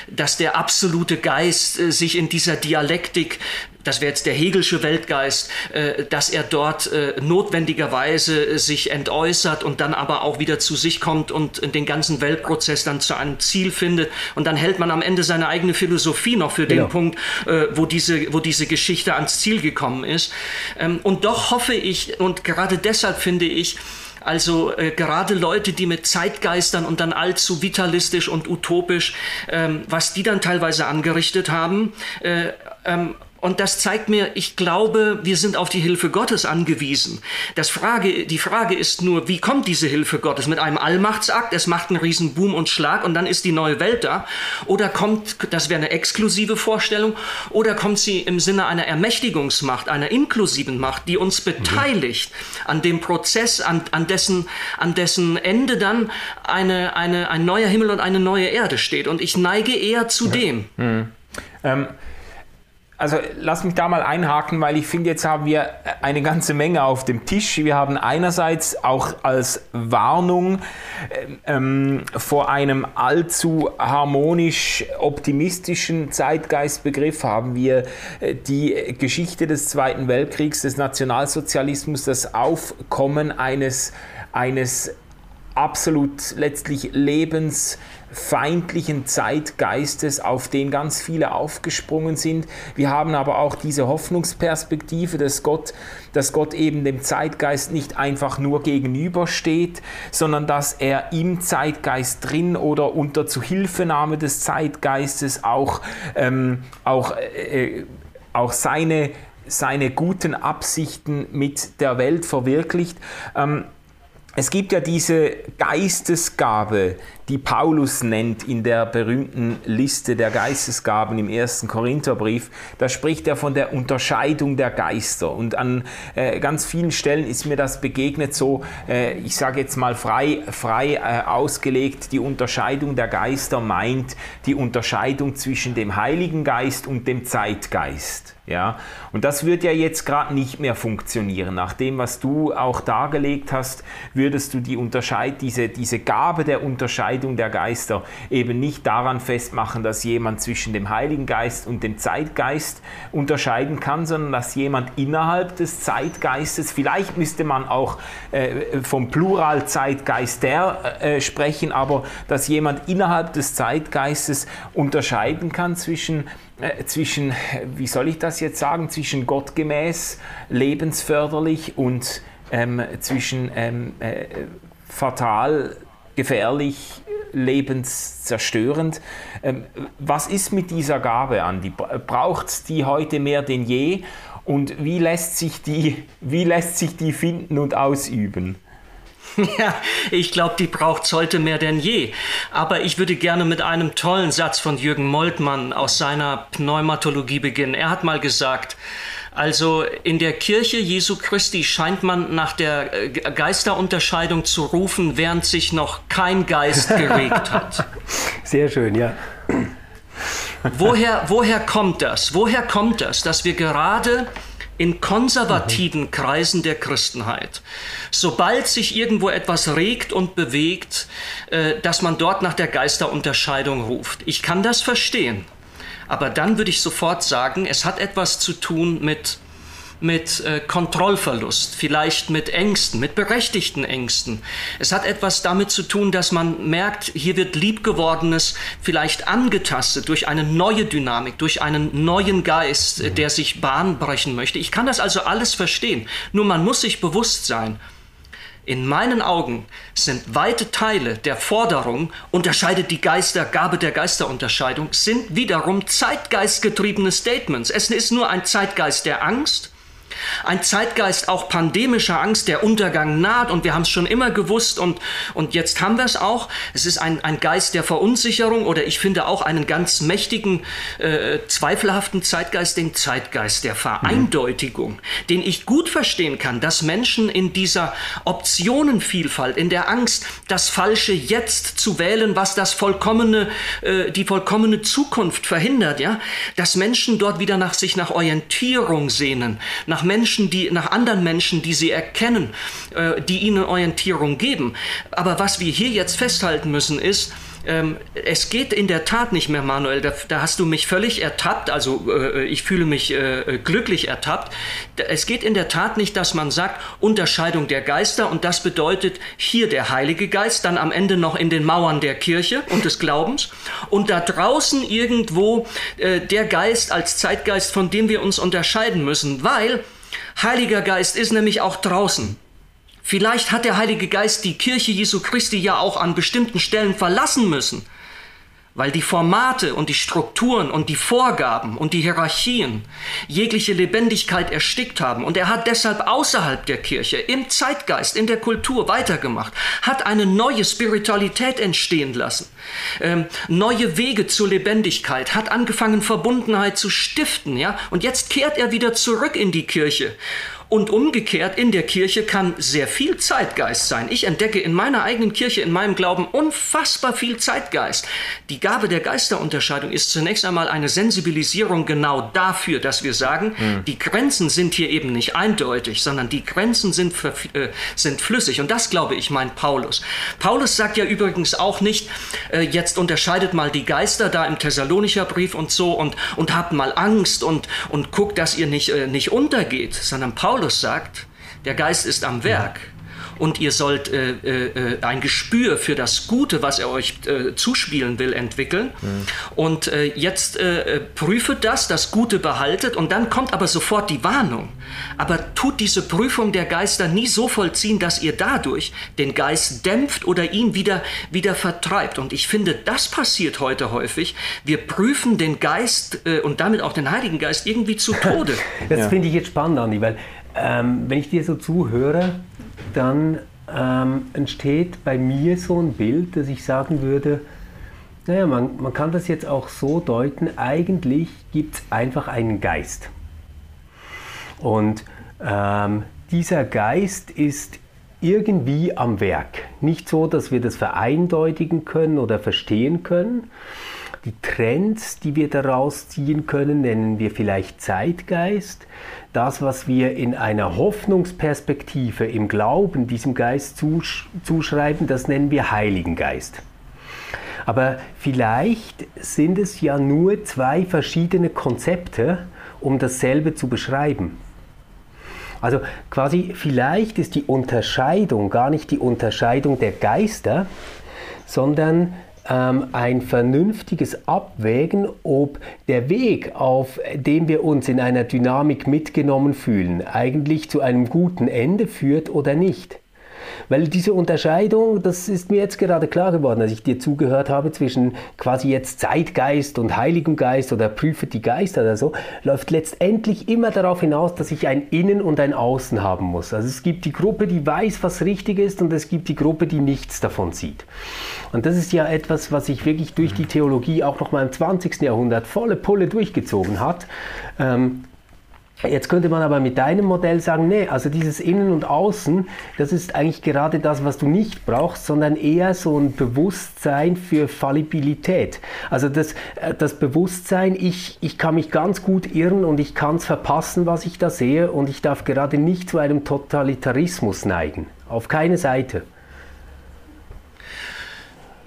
dass der absolute Geist äh, sich in dieser Dialektik das wäre jetzt der Hegelsche Weltgeist, äh, dass er dort äh, notwendigerweise äh, sich entäußert und dann aber auch wieder zu sich kommt und den ganzen Weltprozess dann zu einem Ziel findet. Und dann hält man am Ende seine eigene Philosophie noch für genau. den Punkt, äh, wo, diese, wo diese Geschichte ans Ziel gekommen ist. Ähm, und doch hoffe ich, und gerade deshalb finde ich, Also äh, gerade Leute, die mit Zeitgeistern und dann allzu vitalistisch und utopisch, ähm, was die dann teilweise angerichtet haben, äh, ähm, und das zeigt mir, ich glaube, wir sind auf die Hilfe Gottes angewiesen. Das Frage, die Frage ist nur, wie kommt diese Hilfe Gottes? Mit einem Allmachtsakt, es macht einen riesen Boom und Schlag und dann ist die neue Welt da? Oder kommt, das wäre eine exklusive Vorstellung, oder kommt sie im Sinne einer Ermächtigungsmacht, einer inklusiven Macht, die uns beteiligt mhm. an dem Prozess, an, an, dessen, an dessen Ende dann eine, eine, ein neuer Himmel und eine neue Erde steht? Und ich neige eher zu ja. dem. Mhm. Ähm, also lass mich da mal einhaken, weil ich finde, jetzt haben wir eine ganze Menge auf dem Tisch. Wir haben einerseits auch als Warnung ähm, vor einem allzu harmonisch optimistischen Zeitgeistbegriff haben wir äh, die Geschichte des Zweiten Weltkriegs, des Nationalsozialismus, das Aufkommen eines, eines absolut letztlich lebens feindlichen Zeitgeistes, auf den ganz viele aufgesprungen sind. Wir haben aber auch diese Hoffnungsperspektive, dass Gott, dass Gott eben dem Zeitgeist nicht einfach nur gegenübersteht, sondern dass er im Zeitgeist drin oder unter Zuhilfenahme des Zeitgeistes auch, ähm, auch, äh, auch seine, seine guten Absichten mit der Welt verwirklicht. Ähm, es gibt ja diese Geistesgabe, die Paulus nennt in der berühmten Liste der Geistesgaben im ersten Korintherbrief. Da spricht er von der Unterscheidung der Geister. Und an äh, ganz vielen Stellen ist mir das begegnet, so, äh, ich sage jetzt mal frei, frei äh, ausgelegt, die Unterscheidung der Geister meint die Unterscheidung zwischen dem Heiligen Geist und dem Zeitgeist. Ja, und das wird ja jetzt gerade nicht mehr funktionieren. Nach dem, was du auch dargelegt hast, würdest du die Unterscheid, diese, diese Gabe der Unterscheidung der Geister. Eben nicht daran festmachen, dass jemand zwischen dem Heiligen Geist und dem Zeitgeist unterscheiden kann, sondern dass jemand innerhalb des Zeitgeistes, vielleicht müsste man auch äh, vom Plural Zeitgeist der äh, sprechen, aber dass jemand innerhalb des Zeitgeistes unterscheiden kann zwischen äh, zwischen, wie soll ich das jetzt sagen, zwischen gottgemäß, lebensförderlich und ähm, zwischen ähm, äh, fatal, gefährlich, lebenszerstörend. Ähm, was ist mit dieser Gabe, Andi? Braucht es die heute mehr denn je? Und wie lässt sich die, wie lässt sich die finden und ausüben? *laughs* Ja, ich glaube, die braucht es heute mehr denn je. Aber ich würde gerne mit einem tollen Satz von Jürgen Moltmann aus seiner Pneumatologie beginnen. Er hat mal gesagt, also in der Kirche Jesu Christi scheint man nach der äh, Geisterunterscheidung zu rufen, während sich noch kein Geist *laughs* geregt hat. Sehr schön, ja. Woher, woher kommt das? Woher kommt das, dass wir gerade in konservativen Kreisen der Christenheit. Sobald sich irgendwo etwas regt und bewegt, äh, dass man dort nach der Geisterunterscheidung ruft. Ich kann das verstehen. Aber dann würde ich sofort sagen, es hat etwas zu tun mit mit äh, Kontrollverlust, vielleicht mit Ängsten, mit berechtigten Ängsten. Es hat etwas damit zu tun, dass man merkt, hier wird Liebgewordenes vielleicht angetastet durch eine neue Dynamik, durch einen neuen Geist, äh, der sich Bahn brechen möchte. Ich kann das also alles verstehen. Nur man muss sich bewusst sein, in meinen Augen sind weite Teile der Forderung, unterscheidet die Geister, Gabe der Geisterunterscheidung, sind wiederum zeitgeistgetriebene Statements. Es ist nur ein Zeitgeist der Angst, ein Zeitgeist auch pandemischer Angst, der Untergang naht und wir haben es schon immer gewusst und, und jetzt haben wir es auch. Es ist ein, ein Geist der Verunsicherung oder ich finde auch einen ganz mächtigen, äh, zweifelhaften Zeitgeist, den Zeitgeist der Vereindeutigung, mhm. den ich gut verstehen kann, dass Menschen in dieser Optionenvielfalt, in der Angst, das Falsche jetzt zu wählen, was das vollkommene, äh, die vollkommene Zukunft verhindert, ja, dass Menschen dort wieder nach sich nach Orientierung sehnen, nach Menschen, die, nach anderen Menschen, die sie erkennen, äh, die ihnen Orientierung geben. Aber was wir hier jetzt festhalten müssen ist, ähm, es geht in der Tat nicht mehr, Manuel. Da, da hast du mich völlig ertappt. Also äh, ich fühle mich äh, glücklich ertappt. Es geht in der Tat nicht, dass man sagt, Unterscheidung der Geister und das bedeutet hier der Heilige Geist, dann am Ende noch in den Mauern der Kirche und des Glaubens und da draußen irgendwo äh, der Geist als Zeitgeist, von dem wir uns unterscheiden müssen, weil Heiliger Geist ist nämlich auch draußen. Vielleicht hat der Heilige Geist die Kirche Jesu Christi ja auch an bestimmten Stellen verlassen müssen weil die Formate und die Strukturen und die Vorgaben und die Hierarchien jegliche Lebendigkeit erstickt haben. Und er hat deshalb außerhalb der Kirche, im Zeitgeist, in der Kultur weitergemacht, hat eine neue Spiritualität entstehen lassen, ähm, neue Wege zur Lebendigkeit, hat angefangen, Verbundenheit zu stiften. Ja? Und jetzt kehrt er wieder zurück in die Kirche und umgekehrt, in der Kirche kann sehr viel Zeitgeist sein. Ich entdecke in meiner eigenen Kirche, in meinem Glauben unfassbar viel Zeitgeist. Die Gabe der Geisterunterscheidung ist zunächst einmal eine Sensibilisierung genau dafür, dass wir sagen, mhm. die Grenzen sind hier eben nicht eindeutig, sondern die Grenzen sind, äh, sind flüssig. Und das, glaube ich, meint Paulus. Paulus sagt ja übrigens auch nicht, äh, jetzt unterscheidet mal die Geister da im Thessalonicher Brief und so und, und habt mal Angst und, und guckt, dass ihr nicht, äh, nicht untergeht, sondern Paulus Paulus sagt, der Geist ist am Werk und ihr sollt äh, äh, ein Gespür für das Gute, was er euch äh, zuspielen will, entwickeln. Mhm. Und äh, jetzt äh, prüfet das, das Gute behaltet und dann kommt aber sofort die Warnung. Aber tut diese Prüfung der Geister nie so vollziehen, dass ihr dadurch den Geist dämpft oder ihn wieder, wieder vertreibt. Und ich finde, das passiert heute häufig. Wir prüfen den Geist äh, und damit auch den Heiligen Geist irgendwie zu Tode. *laughs* Das ja. finde ich jetzt spannend, Andi, weil ähm, wenn ich dir so zuhöre, dann ähm, entsteht bei mir so ein Bild, dass ich sagen würde, naja, man, man kann das jetzt auch so deuten, eigentlich gibt es einfach einen Geist. Und ähm, dieser Geist ist irgendwie am Werk. Nicht so, dass wir das vereindeutigen können oder verstehen können, die Trends, die wir daraus ziehen können, nennen wir vielleicht Zeitgeist. Das, was wir in einer Hoffnungsperspektive im Glauben diesem Geist zusch zuschreiben, das nennen wir Heiligen Geist. Aber vielleicht sind es ja nur zwei verschiedene Konzepte, um dasselbe zu beschreiben. Also quasi vielleicht ist die Unterscheidung gar nicht die Unterscheidung der Geister, sondern ähm, ein vernünftiges Abwägen, ob der Weg, auf dem wir uns in einer Dynamik mitgenommen fühlen, eigentlich zu einem guten Ende führt oder nicht. Weil diese Unterscheidung, das ist mir jetzt gerade klar geworden, als ich dir zugehört habe, zwischen quasi jetzt Zeitgeist und Heiligem Geist oder prüfe die Geister oder so, läuft letztendlich immer darauf hinaus, dass ich ein Innen und ein Außen haben muss. Also es gibt die Gruppe, die weiß, was richtig ist und es gibt die Gruppe, die nichts davon sieht. Und das ist ja etwas, was sich wirklich durch die Theologie auch noch mal im 20. Jahrhundert volle Pulle durchgezogen hat. Ähm, Jetzt könnte man aber mit deinem Modell sagen, nee, also dieses Innen und Außen, das ist eigentlich gerade das, was du nicht brauchst, sondern eher so ein Bewusstsein für Fallibilität. Also das, äh, das Bewusstsein, ich, ich kann mich ganz gut irren und ich kann es verpassen, was ich da sehe und ich darf gerade nicht zu einem Totalitarismus neigen. Auf keine Seite.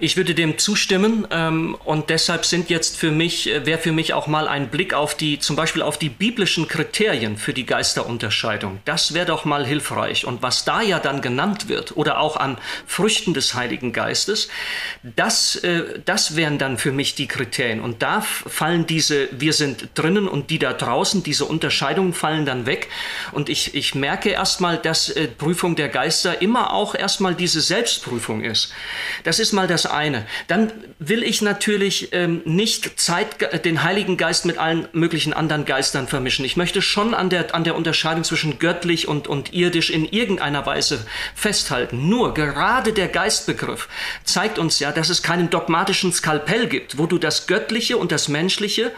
Ich würde dem zustimmen ähm, und deshalb sind jetzt für mich, äh, wäre für mich auch mal ein Blick auf die, zum Beispiel auf die biblischen Kriterien für die Geisterunterscheidung. Das wäre doch mal hilfreich. Und was da ja dann genannt wird oder auch an Früchten des Heiligen Geistes, das, äh, das wären dann für mich die Kriterien. Und da fallen diese, wir sind drinnen und die da draußen, diese Unterscheidungen fallen dann weg. Und ich, ich merke erstmal, dass äh, Prüfung der Geister immer auch erstmal diese Selbstprüfung ist. Das ist mal das eine. Dann will ich natürlich ähm, nicht Zeit, den Heiligen Geist mit allen möglichen anderen Geistern vermischen. Ich möchte schon an der, an der Unterscheidung zwischen göttlich und, und irdisch in irgendeiner Weise festhalten. Nur gerade der Geistbegriff zeigt uns ja, dass es keinen dogmatischen Skalpell gibt, wo du das Göttliche und das Menschliche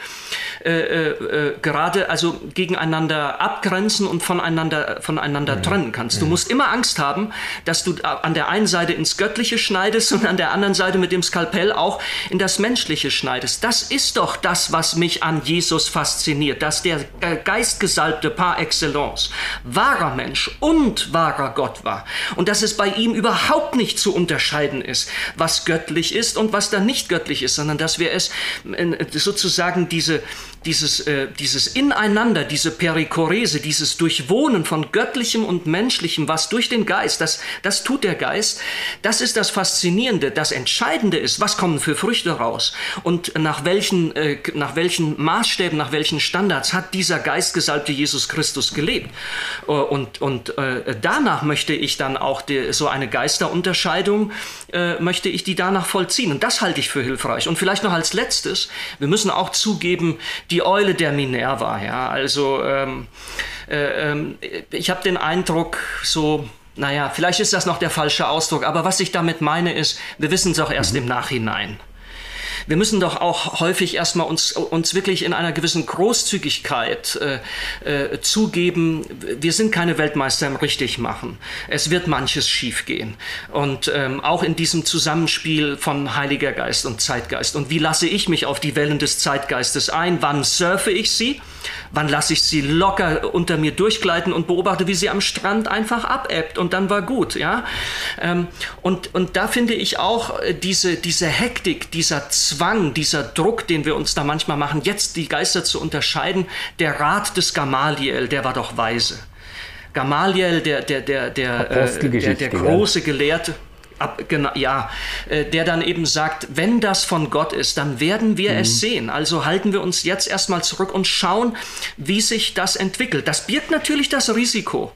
äh, äh, äh gerade also gegeneinander abgrenzen und voneinander, voneinander mhm. trennen kannst. Du musst immer Angst haben, dass du an der einen Seite ins Göttliche schneidest und an der anderen Seite mit dem Skalpell auch in das Menschliche schneidest. Das ist doch das, was mich an Jesus fasziniert, dass der Geistgesalbte par excellence wahrer Mensch und wahrer Gott war. Und dass es bei ihm überhaupt nicht zu unterscheiden ist, was göttlich ist und was dann nicht göttlich ist, sondern dass wir es sozusagen diese, dieses, äh, dieses Ineinander, diese Perikorese, dieses Durchwohnen von Göttlichem und Menschlichem, was durch den Geist, das, das tut der Geist, das ist das Faszinierende, das Entscheidende ist, was kommen für Früchte raus und nach welchen, äh, nach welchen Maßstäben, nach welchen Standards hat dieser geistgesalbte Jesus Christus gelebt. Äh, und, und äh, danach möchte ich dann auch die, so eine Geisterunterscheidung, äh, möchte ich die danach vollziehen. Und das halte ich für hilfreich. Und vielleicht noch als letztes, wir müssen auch zugeben, die Eule der Minerva, ja, also ähm, äh, ähm, ich habe den Eindruck, so naja, vielleicht ist das noch der falsche Ausdruck, aber was ich damit meine ist, wir wissen es auch erst mhm. im Nachhinein wir müssen doch auch häufig erstmal uns, uns wirklich in einer gewissen Großzügigkeit äh, äh, zugeben, wir sind keine Weltmeister im Richtigmachen. Es wird manches schiefgehen. Und ähm, auch in diesem Zusammenspiel von Heiliger Geist und Zeitgeist. Und wie lasse ich mich auf die Wellen des Zeitgeistes ein? Wann surfe ich sie? Wann lasse ich sie locker unter mir durchgleiten und beobachte, wie sie am Strand einfach abebbt und dann war gut, ja? Ähm, und, und da finde ich auch äh, diese, diese Hektik, dieser Zwang, Zwang, dieser Druck, den wir uns da manchmal machen, jetzt die Geister zu unterscheiden, der Rat des Gamaliel, der war doch weise. Gamaliel, der, der, der, der, äh, der, der große Gelehrte, Ab, genau, ja, äh, der dann eben sagt, wenn das von Gott ist, dann werden wir mhm. es sehen. Also halten wir uns jetzt erstmal zurück und schauen, wie sich das entwickelt. Das birgt natürlich das Risiko.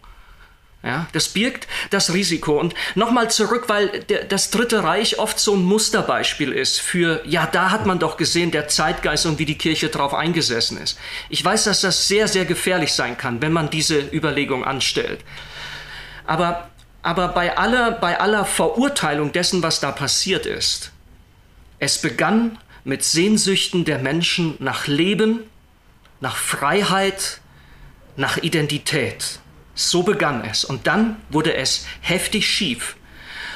Ja, das birgt das Risiko. Und nochmal zurück, weil der, das Dritte Reich oft so ein Musterbeispiel ist für, ja, da hat man doch gesehen, der Zeitgeist und wie die Kirche drauf eingesessen ist. Ich weiß, dass das sehr, sehr gefährlich sein kann, wenn man diese Überlegung anstellt. Aber, aber bei, aller, bei aller Verurteilung dessen, was da passiert ist, es begann mit Sehnsüchten der Menschen nach Leben, nach Freiheit, nach Identität. So begann es. Und dann wurde es heftig schief.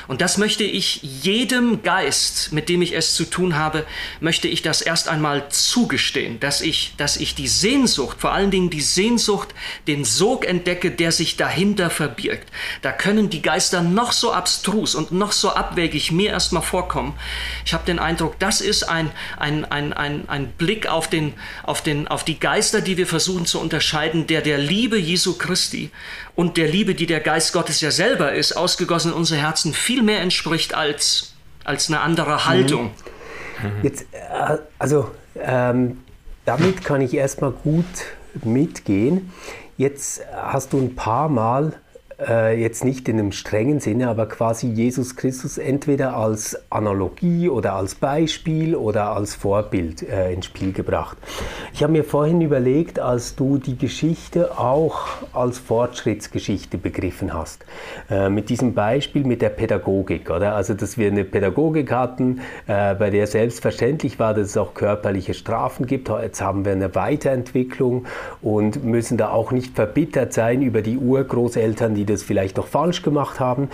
Und das möchte ich jedem Geist, mit dem ich es zu tun habe, möchte ich das erst einmal zugestehen, dass ich, dass ich die Sehnsucht, vor allen Dingen die Sehnsucht, den Sog entdecke, der sich dahinter verbirgt. Da können die Geister noch so abstrus und noch so abwegig mir erstmal vorkommen. Ich habe den Eindruck, das ist ein, ein, ein, ein, ein Blick auf, den, auf, den, auf die Geister, die wir versuchen zu unterscheiden, der der Liebe Jesu Christi und der Liebe, die der Geist Gottes ja selber ist, ausgegossen in unsere Herzen, viel mehr entspricht als, als eine andere Haltung. Mhm. Jetzt, äh, also ähm, damit kann ich erstmal gut mitgehen. Jetzt hast du ein paar Mal äh, jetzt nicht in einem strengen Sinne, aber quasi Jesus Christus entweder als Analogie oder als Beispiel oder als Vorbild äh, ins Spiel gebracht. Ich habe mir vorhin überlegt, als du die Geschichte auch als Fortschrittsgeschichte begriffen hast, äh, mit diesem Beispiel mit der Pädagogik, oder? Also, dass wir eine Pädagogik hatten, äh, bei der selbstverständlich war, dass es auch körperliche Strafen gibt. Jetzt haben wir eine Weiterentwicklung und müssen da auch nicht verbittert sein über die Urgroßeltern, die das das vielleicht noch falsch gemacht haben.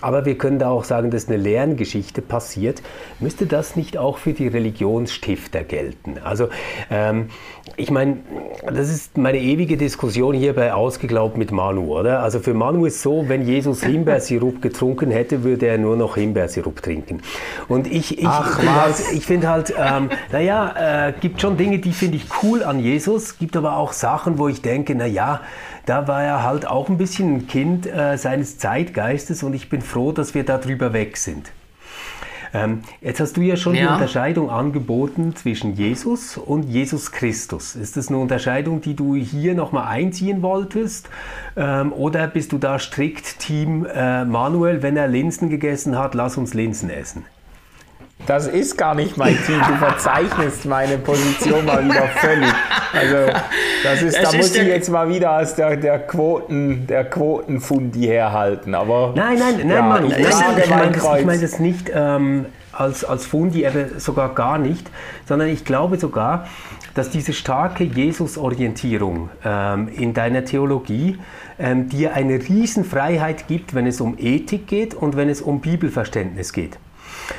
Aber wir können da auch sagen, dass eine Lerngeschichte passiert. Müsste das nicht auch für die Religionsstifter gelten? Also ähm, ich meine, das ist meine ewige Diskussion hier bei Ausgeglaubt mit Manu, oder? Also für Manu ist so, wenn Jesus *laughs* Himbeersirup getrunken hätte, würde er nur noch Himbeersirup trinken. Und ich, ich, Ach, ich halt, ich finde halt, ähm, naja, äh, gibt schon Dinge, die finde ich cool an Jesus, gibt aber auch Sachen, wo ich denke, naja, da war er halt auch ein bisschen ein Kind äh, seines Zeitgeistes und ich bin froh, dass wir darüber weg sind. Ähm, jetzt hast du ja schon ja. die Unterscheidung angeboten zwischen Jesus und Jesus Christus. Ist das eine Unterscheidung, die du hier nochmal einziehen wolltest? Ähm, oder bist du da strikt Team äh, Manuel, wenn er Linsen gegessen hat, lass uns Linsen essen? Das ist gar nicht mein Team. Du verzeichnest meine Position mal wieder völlig. Also, das ist, da muss ich jetzt mal wieder als der, der Quoten, der Quotenfundi herhalten. Aber nein, nein, nein, ja, Mann, ich, ich meine das, ich mein das nicht ähm, als, als Fundi, sogar gar nicht, sondern ich glaube sogar, dass diese starke Jesus-Orientierung ähm, in deiner Theologie ähm, dir eine Riesenfreiheit gibt, wenn es um Ethik geht und wenn es um Bibelverständnis geht.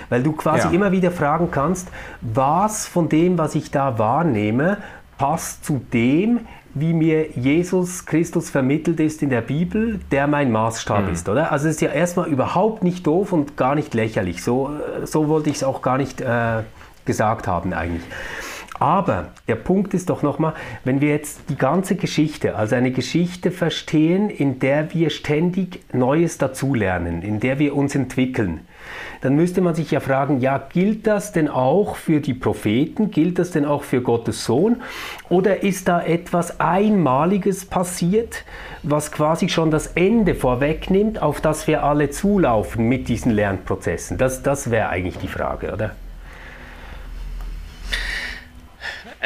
Weil du quasi ja. immer wieder fragen kannst, was von dem, was ich da wahrnehme, passt zu dem, wie mir Jesus Christus vermittelt ist in der Bibel, der mein Maßstab mhm. ist, oder? Also es ist ja erstmal überhaupt nicht doof und gar nicht lächerlich. So, so wollte ich es auch gar nicht äh, gesagt haben eigentlich. Aber der Punkt ist doch nochmal, wenn wir jetzt die ganze Geschichte, also eine Geschichte verstehen, in der wir ständig Neues dazulernen, in der wir uns entwickeln, dann müsste man sich ja fragen, ja, gilt das denn auch für die Propheten? Gilt das denn auch für Gottes Sohn? Oder ist da etwas Einmaliges passiert, was quasi schon das Ende vorwegnimmt, auf das wir alle zulaufen mit diesen Lernprozessen? Das, das wäre eigentlich die Frage, oder?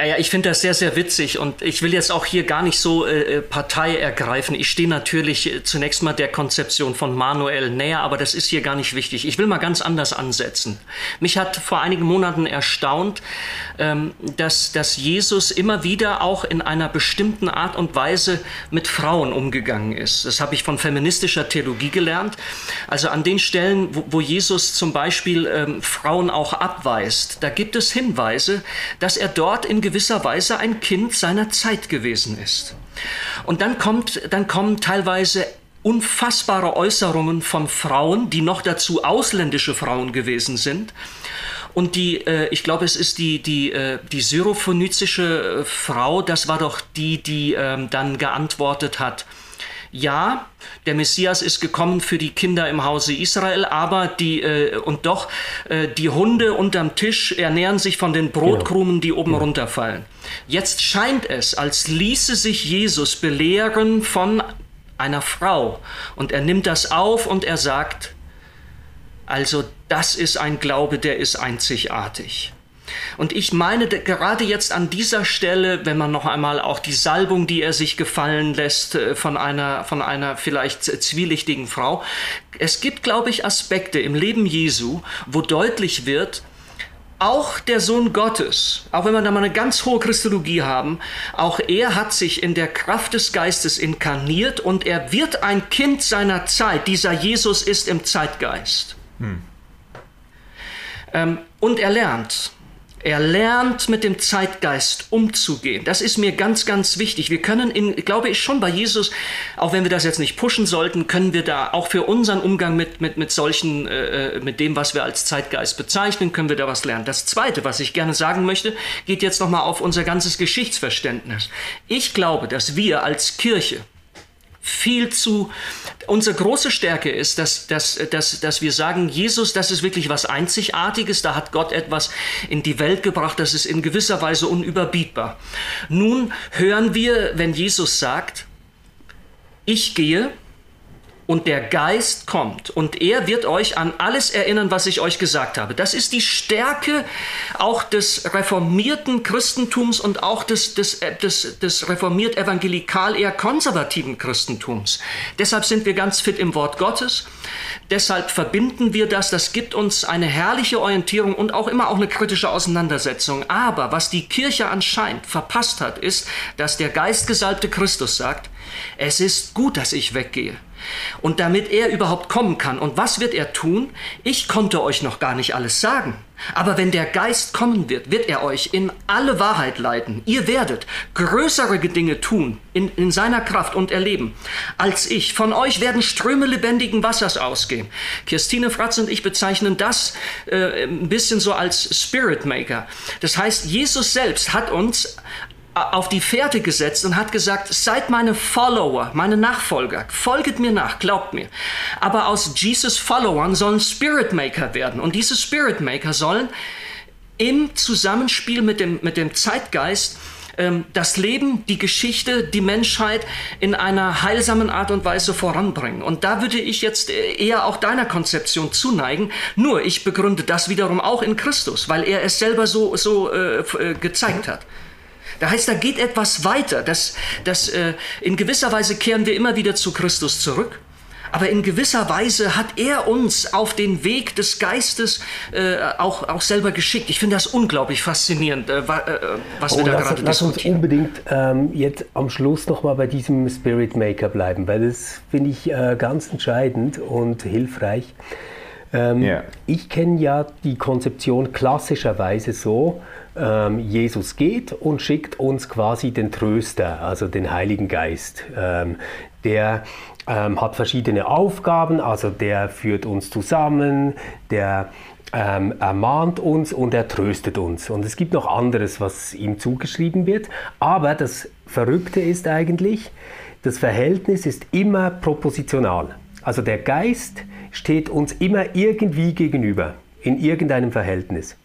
Ja, ich finde das sehr, sehr witzig und ich will jetzt auch hier gar nicht so äh, äh, Partei ergreifen. Ich stehe natürlich äh, zunächst mal der Konzeption von Manuel näher, aber das ist hier gar nicht wichtig. Ich will mal ganz anders ansetzen. Mich hat vor einigen Monaten erstaunt, ähm, dass, dass Jesus immer wieder auch in einer bestimmten Art und Weise mit Frauen umgegangen ist. Das habe ich von feministischer Theologie gelernt. Also an den Stellen, wo, wo Jesus zum Beispiel ähm, Frauen auch abweist, da gibt es Hinweise, dass er dort in gewisser Weise ein Kind seiner Zeit gewesen ist. Und dann kommt, dann kommen teilweise unfassbare Äußerungen von Frauen, die noch dazu ausländische Frauen gewesen sind. Und die, äh, ich glaube, es ist die, die, äh, die syrophönizische äh, Frau, das war doch die, die ähm, dann geantwortet hat, ja, der Messias ist gekommen für die Kinder im Hause Israel, aber die äh, und doch äh, die Hunde unterm Tisch ernähren sich von den Brotkrumen, die oben ja. runterfallen. Jetzt scheint es, als ließe sich Jesus belehren von einer Frau und er nimmt das auf und er sagt, also das ist ein Glaube, der ist einzigartig. Und ich meine gerade jetzt an dieser Stelle, wenn man noch einmal auch die Salbung, die er sich gefallen lässt äh, von einer, von einer vielleicht zwielichtigen Frau, es gibt, glaube ich, Aspekte im Leben Jesu, wo deutlich wird, auch der Sohn Gottes, auch wenn wir da mal eine ganz hohe Christologie haben, auch er hat sich in der Kraft des Geistes inkarniert und er wird ein Kind seiner Zeit. Dieser Jesus ist im Zeitgeist. Hm. Ähm, und er lernt. Er lernt mit dem Zeitgeist umzugehen. Das ist mir ganz, ganz wichtig. Wir können, in, glaube ich, schon bei Jesus, auch wenn wir das jetzt nicht pushen sollten, können wir da auch für unseren Umgang mit, mit, mit solchen, äh, äh, mit dem, was wir als Zeitgeist bezeichnen, können wir da was lernen. Das Zweite, was ich gerne sagen möchte, geht jetzt nochmal auf unser ganzes Geschichtsverständnis. Ich glaube, dass wir als Kirche viel zu. Unsere große Stärke ist, dass, dass, dass, dass wir sagen, Jesus, das ist wirklich was Einzigartiges, da hat Gott etwas in die Welt gebracht, das ist in gewisser Weise unüberbietbar. Nun hören wir, wenn Jesus sagt, ich gehe, und der Geist kommt und er wird euch an alles erinnern, was ich euch gesagt habe. Das ist die Stärke auch des reformierten Christentums und auch des, des, äh, des, des reformiert evangelikal eher konservativen Christentums. Deshalb sind wir ganz fit im Wort Gottes. Deshalb verbinden wir das. Das gibt uns eine herrliche Orientierung und auch immer auch eine kritische Auseinandersetzung. Aber was die Kirche anscheinend verpasst hat, ist, dass der geistgesalbte Christus sagt, es ist gut, dass ich weggehe. Und damit er überhaupt kommen kann. Und was wird er tun? Ich konnte euch noch gar nicht alles sagen. Aber wenn der Geist kommen wird, wird er euch in alle Wahrheit leiten. Ihr werdet größere Dinge tun in, in seiner Kraft und erleben als ich. Von euch werden Ströme lebendigen Wassers ausgehen. Christine Fratz und ich bezeichnen das äh, ein bisschen so als Spirit Maker. Das heißt, Jesus selbst hat uns auf die Fährte gesetzt und hat gesagt, seid meine Follower, meine Nachfolger, folget mir nach, glaubt mir. Aber aus Jesus Followern sollen Spirit Maker werden und diese Spirit Maker sollen im Zusammenspiel mit dem, mit dem Zeitgeist ähm, das Leben, die Geschichte, die Menschheit in einer heilsamen Art und Weise voranbringen. Und da würde ich jetzt äh, eher auch deiner Konzeption zuneigen. Nur ich begründe das wiederum auch in Christus, weil er es selber so, so äh, äh gezeigt hat. Da heißt, da geht etwas weiter. Das, das, äh, in gewisser Weise kehren wir immer wieder zu Christus zurück. Aber in gewisser Weise hat er uns auf den Weg des Geistes äh, auch, auch selber geschickt. Ich finde das unglaublich faszinierend, äh, äh was wir oh, da lass, gerade lass uns unbedingt ähm, jetzt am Schluss nochmal bei diesem Spirit Maker bleiben, weil das finde ich äh, ganz entscheidend und hilfreich. Ähm, yeah. Ich kenne ja die Konzeption klassischerweise so, ähm, Jesus geht und schickt uns quasi den Tröster, also den Heiligen Geist. Ähm, der ähm, hat verschiedene Aufgaben, also der führt uns zusammen, der ähm, er mahnt uns und er tröstet uns. Und es gibt noch anderes, was ihm zugeschrieben wird. Aber das Verrückte ist eigentlich, das Verhältnis ist immer propositional. Also der Geist steht uns immer irgendwie gegenüber, in irgendeinem Verhältnis.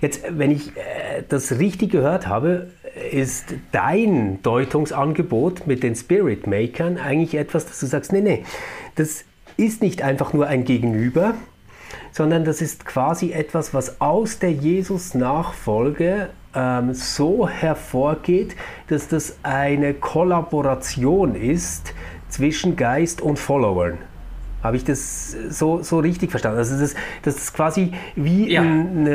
Jetzt, wenn ich äh, das richtig gehört habe, ist dein Deutungsangebot mit den Spirit Makern eigentlich etwas, dass du sagst, nee, nee, das ist nicht einfach nur ein Gegenüber, sondern das ist quasi etwas, was aus der Jesus-Nachfolge ähm, so hervorgeht, dass das eine Kollaboration ist zwischen Geist und Followern. Habe ich das so, so richtig verstanden? Also, das, dass es quasi wie ja. ein,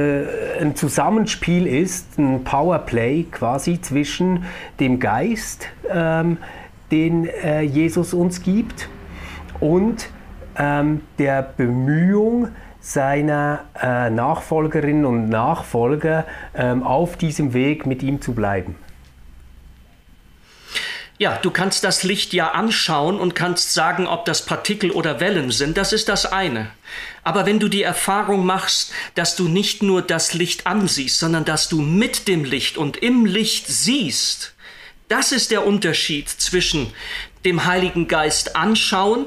ein, Zusammenspiel ist, ein Powerplay quasi zwischen dem Geist, ähm, den äh, Jesus uns gibt, und ähm, der Bemühung, seiner äh, Nachfolgerinnen und Nachfolger ähm, auf diesem Weg mit ihm zu bleiben. Ja, du kannst das Licht ja anschauen und kannst sagen, ob das Partikel oder Wellen sind. Das ist das eine. Aber wenn du die Erfahrung machst, dass du nicht nur das Licht ansiehst, sondern dass du mit dem Licht und im Licht siehst, das ist der Unterschied zwischen dem Heiligen Geist anschauen,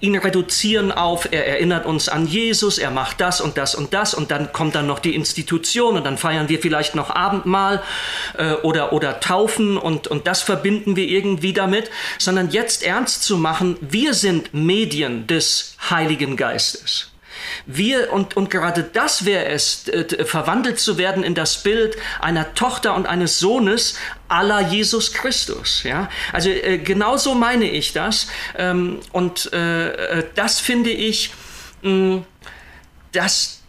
ihn reduzieren auf, er erinnert uns an Jesus, er macht das und das und das und dann kommt dann noch die Institution und dann feiern wir vielleicht noch Abendmahl äh, oder, oder Taufen und, und das verbinden wir irgendwie damit, sondern jetzt ernst zu machen, wir sind Medien des Heiligen Geistes. Wir, und, und gerade das wäre es, äh, verwandelt zu werden in das Bild einer Tochter und eines Sohnes aller Jesus Christus. Ja? Also äh, genau so meine ich das. Ähm, und äh, äh das finde ich, mh, dass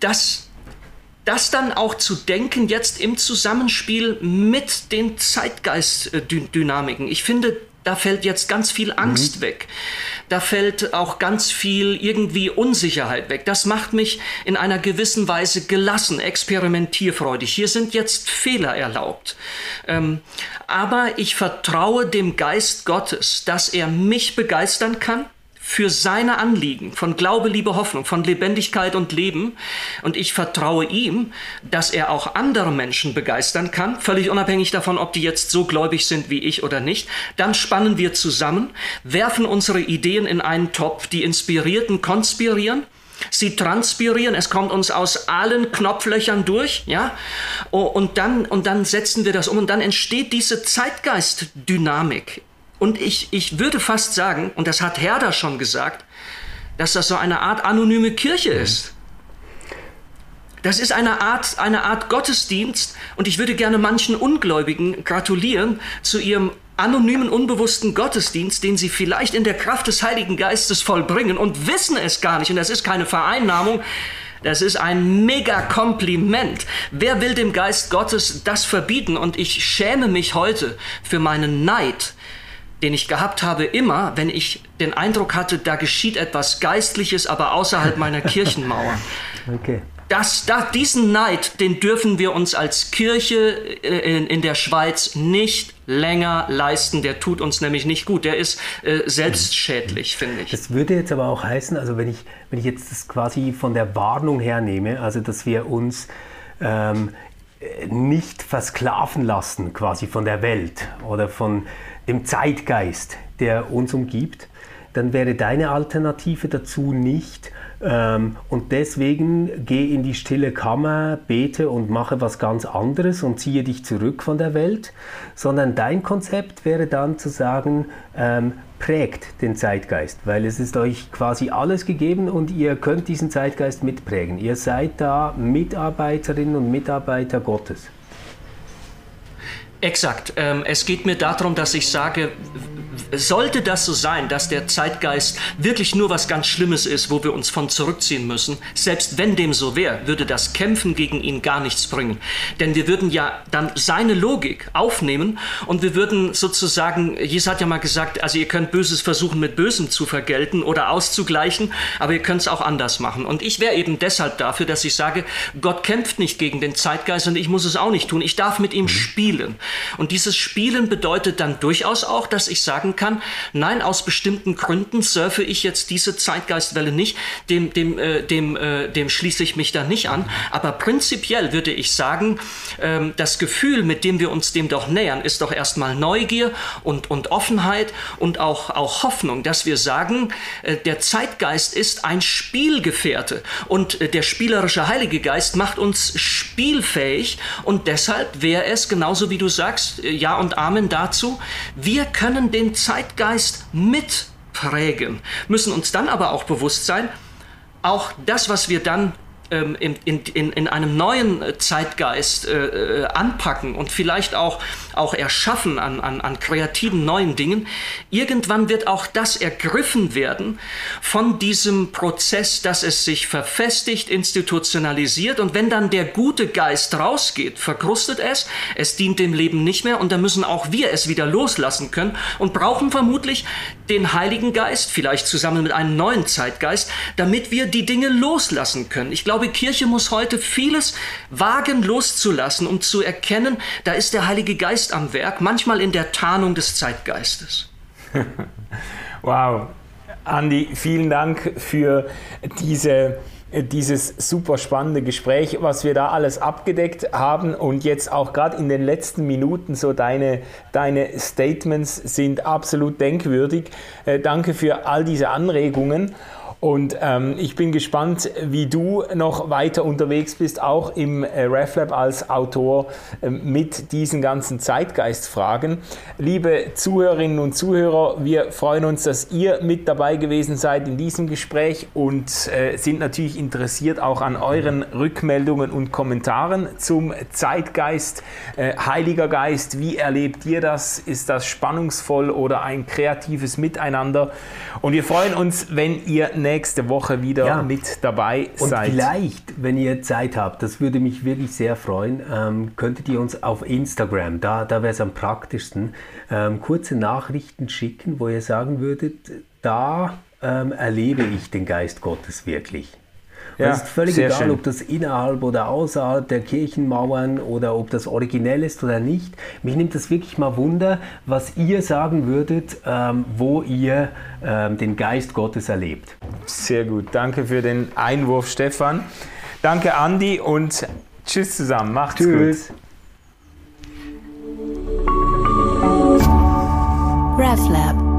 das das dann auch zu denken jetzt im Zusammenspiel mit den Zeitgeistdynamiken. Ich finde, da fällt jetzt ganz viel Angst mhm. weg. Da fällt auch ganz viel irgendwie Unsicherheit weg. Das macht mich in einer gewissen Weise gelassen, experimentierfreudig. Hier sind jetzt Fehler erlaubt. Ähm, aber ich vertraue dem Geist Gottes, dass er mich begeistern kann für seine Anliegen von Glaube, Liebe, Hoffnung, von Lebendigkeit und Leben. Und ich vertraue ihm, dass er auch andere Menschen begeistern kann, völlig unabhängig davon, ob die jetzt so gläubig sind wie ich oder nicht. Dann spannen wir zusammen, werfen unsere Ideen in einen Topf, die Inspirierten konspirieren. Sie transpirieren, es kommt uns aus allen Knopflöchern durch, ja, und dann, und dann setzen wir das um und dann entsteht diese Zeitgeistdynamik und ich, ich würde fast sagen, und das hat Herder schon gesagt, dass das so eine Art anonyme Kirche ist. Das ist eine Art, eine Art Gottesdienst und ich würde gerne manchen Ungläubigen gratulieren zu ihrem anonymen, unbewussten Gottesdienst, den sie vielleicht in der Kraft des Heiligen Geistes vollbringen und wissen es gar nicht. Und das ist keine Vereinnahmung, das ist ein mega Kompliment. Wer will dem Geist Gottes das verbieten? Und ich schäme mich heute für meinen Neid, den ich gehabt habe, immer, wenn ich den Eindruck hatte, da geschieht etwas Geistliches, aber außerhalb meiner *laughs* Kirchenmauer. Okay. Das, das, diesen Neid, den dürfen wir uns als Kirche äh, in, in, der Schweiz nicht länger leisten. Der tut uns nämlich nicht gut. Der ist äh, selbstschädlich, finde ich. Das würde jetzt aber auch heißen, also wenn ich, wenn ich jetzt das quasi von der Warnung hernehme, also dass wir uns ähm, nicht versklaven lassen quasi von der Welt oder von dem Zeitgeist, der uns umgibt, dann wäre deine Alternative dazu nicht, ähm, und deswegen geh in die stille Kammer, bete und mache was ganz anderes und ziehe dich zurück von der Welt, sondern dein Konzept wäre dann zu sagen, ähm, prägt den Zeitgeist, weil es ist euch quasi alles gegeben und ihr könnt diesen Zeitgeist mitprägen. Ihr seid da Mitarbeiterinnen und Mitarbeiter Gottes. Exakt. Ähm, es geht mir darum, dass ich sage, sollte das so sein, dass der Zeitgeist wirklich nur was ganz Schlimmes ist, wo wir uns von zurückziehen müssen, selbst wenn dem so wäre, würde das Kämpfen gegen ihn gar nichts bringen. Denn wir würden ja dann seine Logik aufnehmen und wir würden sozusagen, Jesus hat ja mal gesagt, also ihr könnt Böses versuchen mit Bösem zu vergelten oder auszugleichen, aber ihr könnt es auch anders machen. Und ich wäre eben deshalb dafür, dass ich sage, Gott kämpft nicht gegen den Zeitgeist und ich muss es auch nicht tun. Ich darf mit ihm mhm. spielen. Und dieses Spielen bedeutet dann durchaus auch, dass ich sagen kann, nein, aus bestimmten Gründen surfe ich jetzt diese Zeitgeistwelle nicht, dem, dem, äh, dem, äh, dem schließe ich mich da nicht an. Aber prinzipiell würde ich sagen, ähm, das Gefühl, mit dem wir uns dem doch nähern, ist doch erstmal Neugier und, und Offenheit und auch, auch Hoffnung, dass wir sagen, äh, der Zeitgeist ist ein Spielgefährte und äh, der spielerische Heilige Geist macht uns spielfähig und deshalb wäre es, genauso wie du sagst, äh, Ja und Amen dazu, wir können den Zeitgeist mitprägen, müssen uns dann aber auch bewusst sein, auch das, was wir dann ähm, in, in, in, einem neuen Zeitgeist äh, anpacken und vielleicht auch auch erschaffen an, an, an kreativen neuen Dingen, irgendwann wird auch das ergriffen werden von diesem Prozess, dass es sich verfestigt, institutionalisiert und wenn dann der gute Geist rausgeht, verkrustet es, es dient dem Leben nicht mehr und dann müssen auch wir es wieder loslassen können und brauchen vermutlich den Heiligen Geist, vielleicht zusammen mit einem neuen Zeitgeist, damit wir die Dinge loslassen können. Ich glaube, Kirche muss heute vieles wagen loszulassen, um zu erkennen, da ist der Heilige Geist Geist am Werk, manchmal in der Tarnung des Zeitgeistes. *laughs* wow. Andi, vielen Dank für diese dieses super spannende Gespräch, was wir da alles abgedeckt haben und jetzt auch gerade in den letzten Minuten so deine, deine Statements sind absolut denkwürdig. Äh, danke für all diese Anregungen und ähm, ich bin gespannt, wie du noch weiter unterwegs bist, auch im äh, RefLab als Autor äh, mit diesen ganzen Zeitgeistfragen. Liebe Zuhörerinnen und Zuhörer, wir freuen uns, dass ihr mit dabei gewesen seid in diesem Gespräch und äh, sind natürlich interessiert auch an euren Rückmeldungen und Kommentaren zum Zeitgeist. Äh, Heiliger Geist, wie erlebt ihr das? Ist das spannungsvoll oder ein kreatives Miteinander? Und wir freuen uns, wenn ihr nächste Woche wieder ja. mit dabei seid. Und vielleicht, wenn ihr Zeit habt, das würde mich wirklich sehr freuen, ähm, könntet ihr uns auf Instagram, da, da wäre es am praktischsten, ähm, kurze Nachrichten schicken, wo ihr sagen würdet, da ähm, erlebe ich den Geist Gottes wirklich. Ja, es ist völlig egal, schön. ob das innerhalb oder außerhalb der Kirchenmauern oder ob das originell ist oder nicht. Mich nimmt das wirklich mal Wunder, was ihr sagen würdet, ähm, wo ihr ähm, den Geist Gottes erlebt. Sehr gut. Danke für den Einwurf, Stefan. Danke, Andi, und tschüss zusammen. Macht's tschüss. gut. RefLab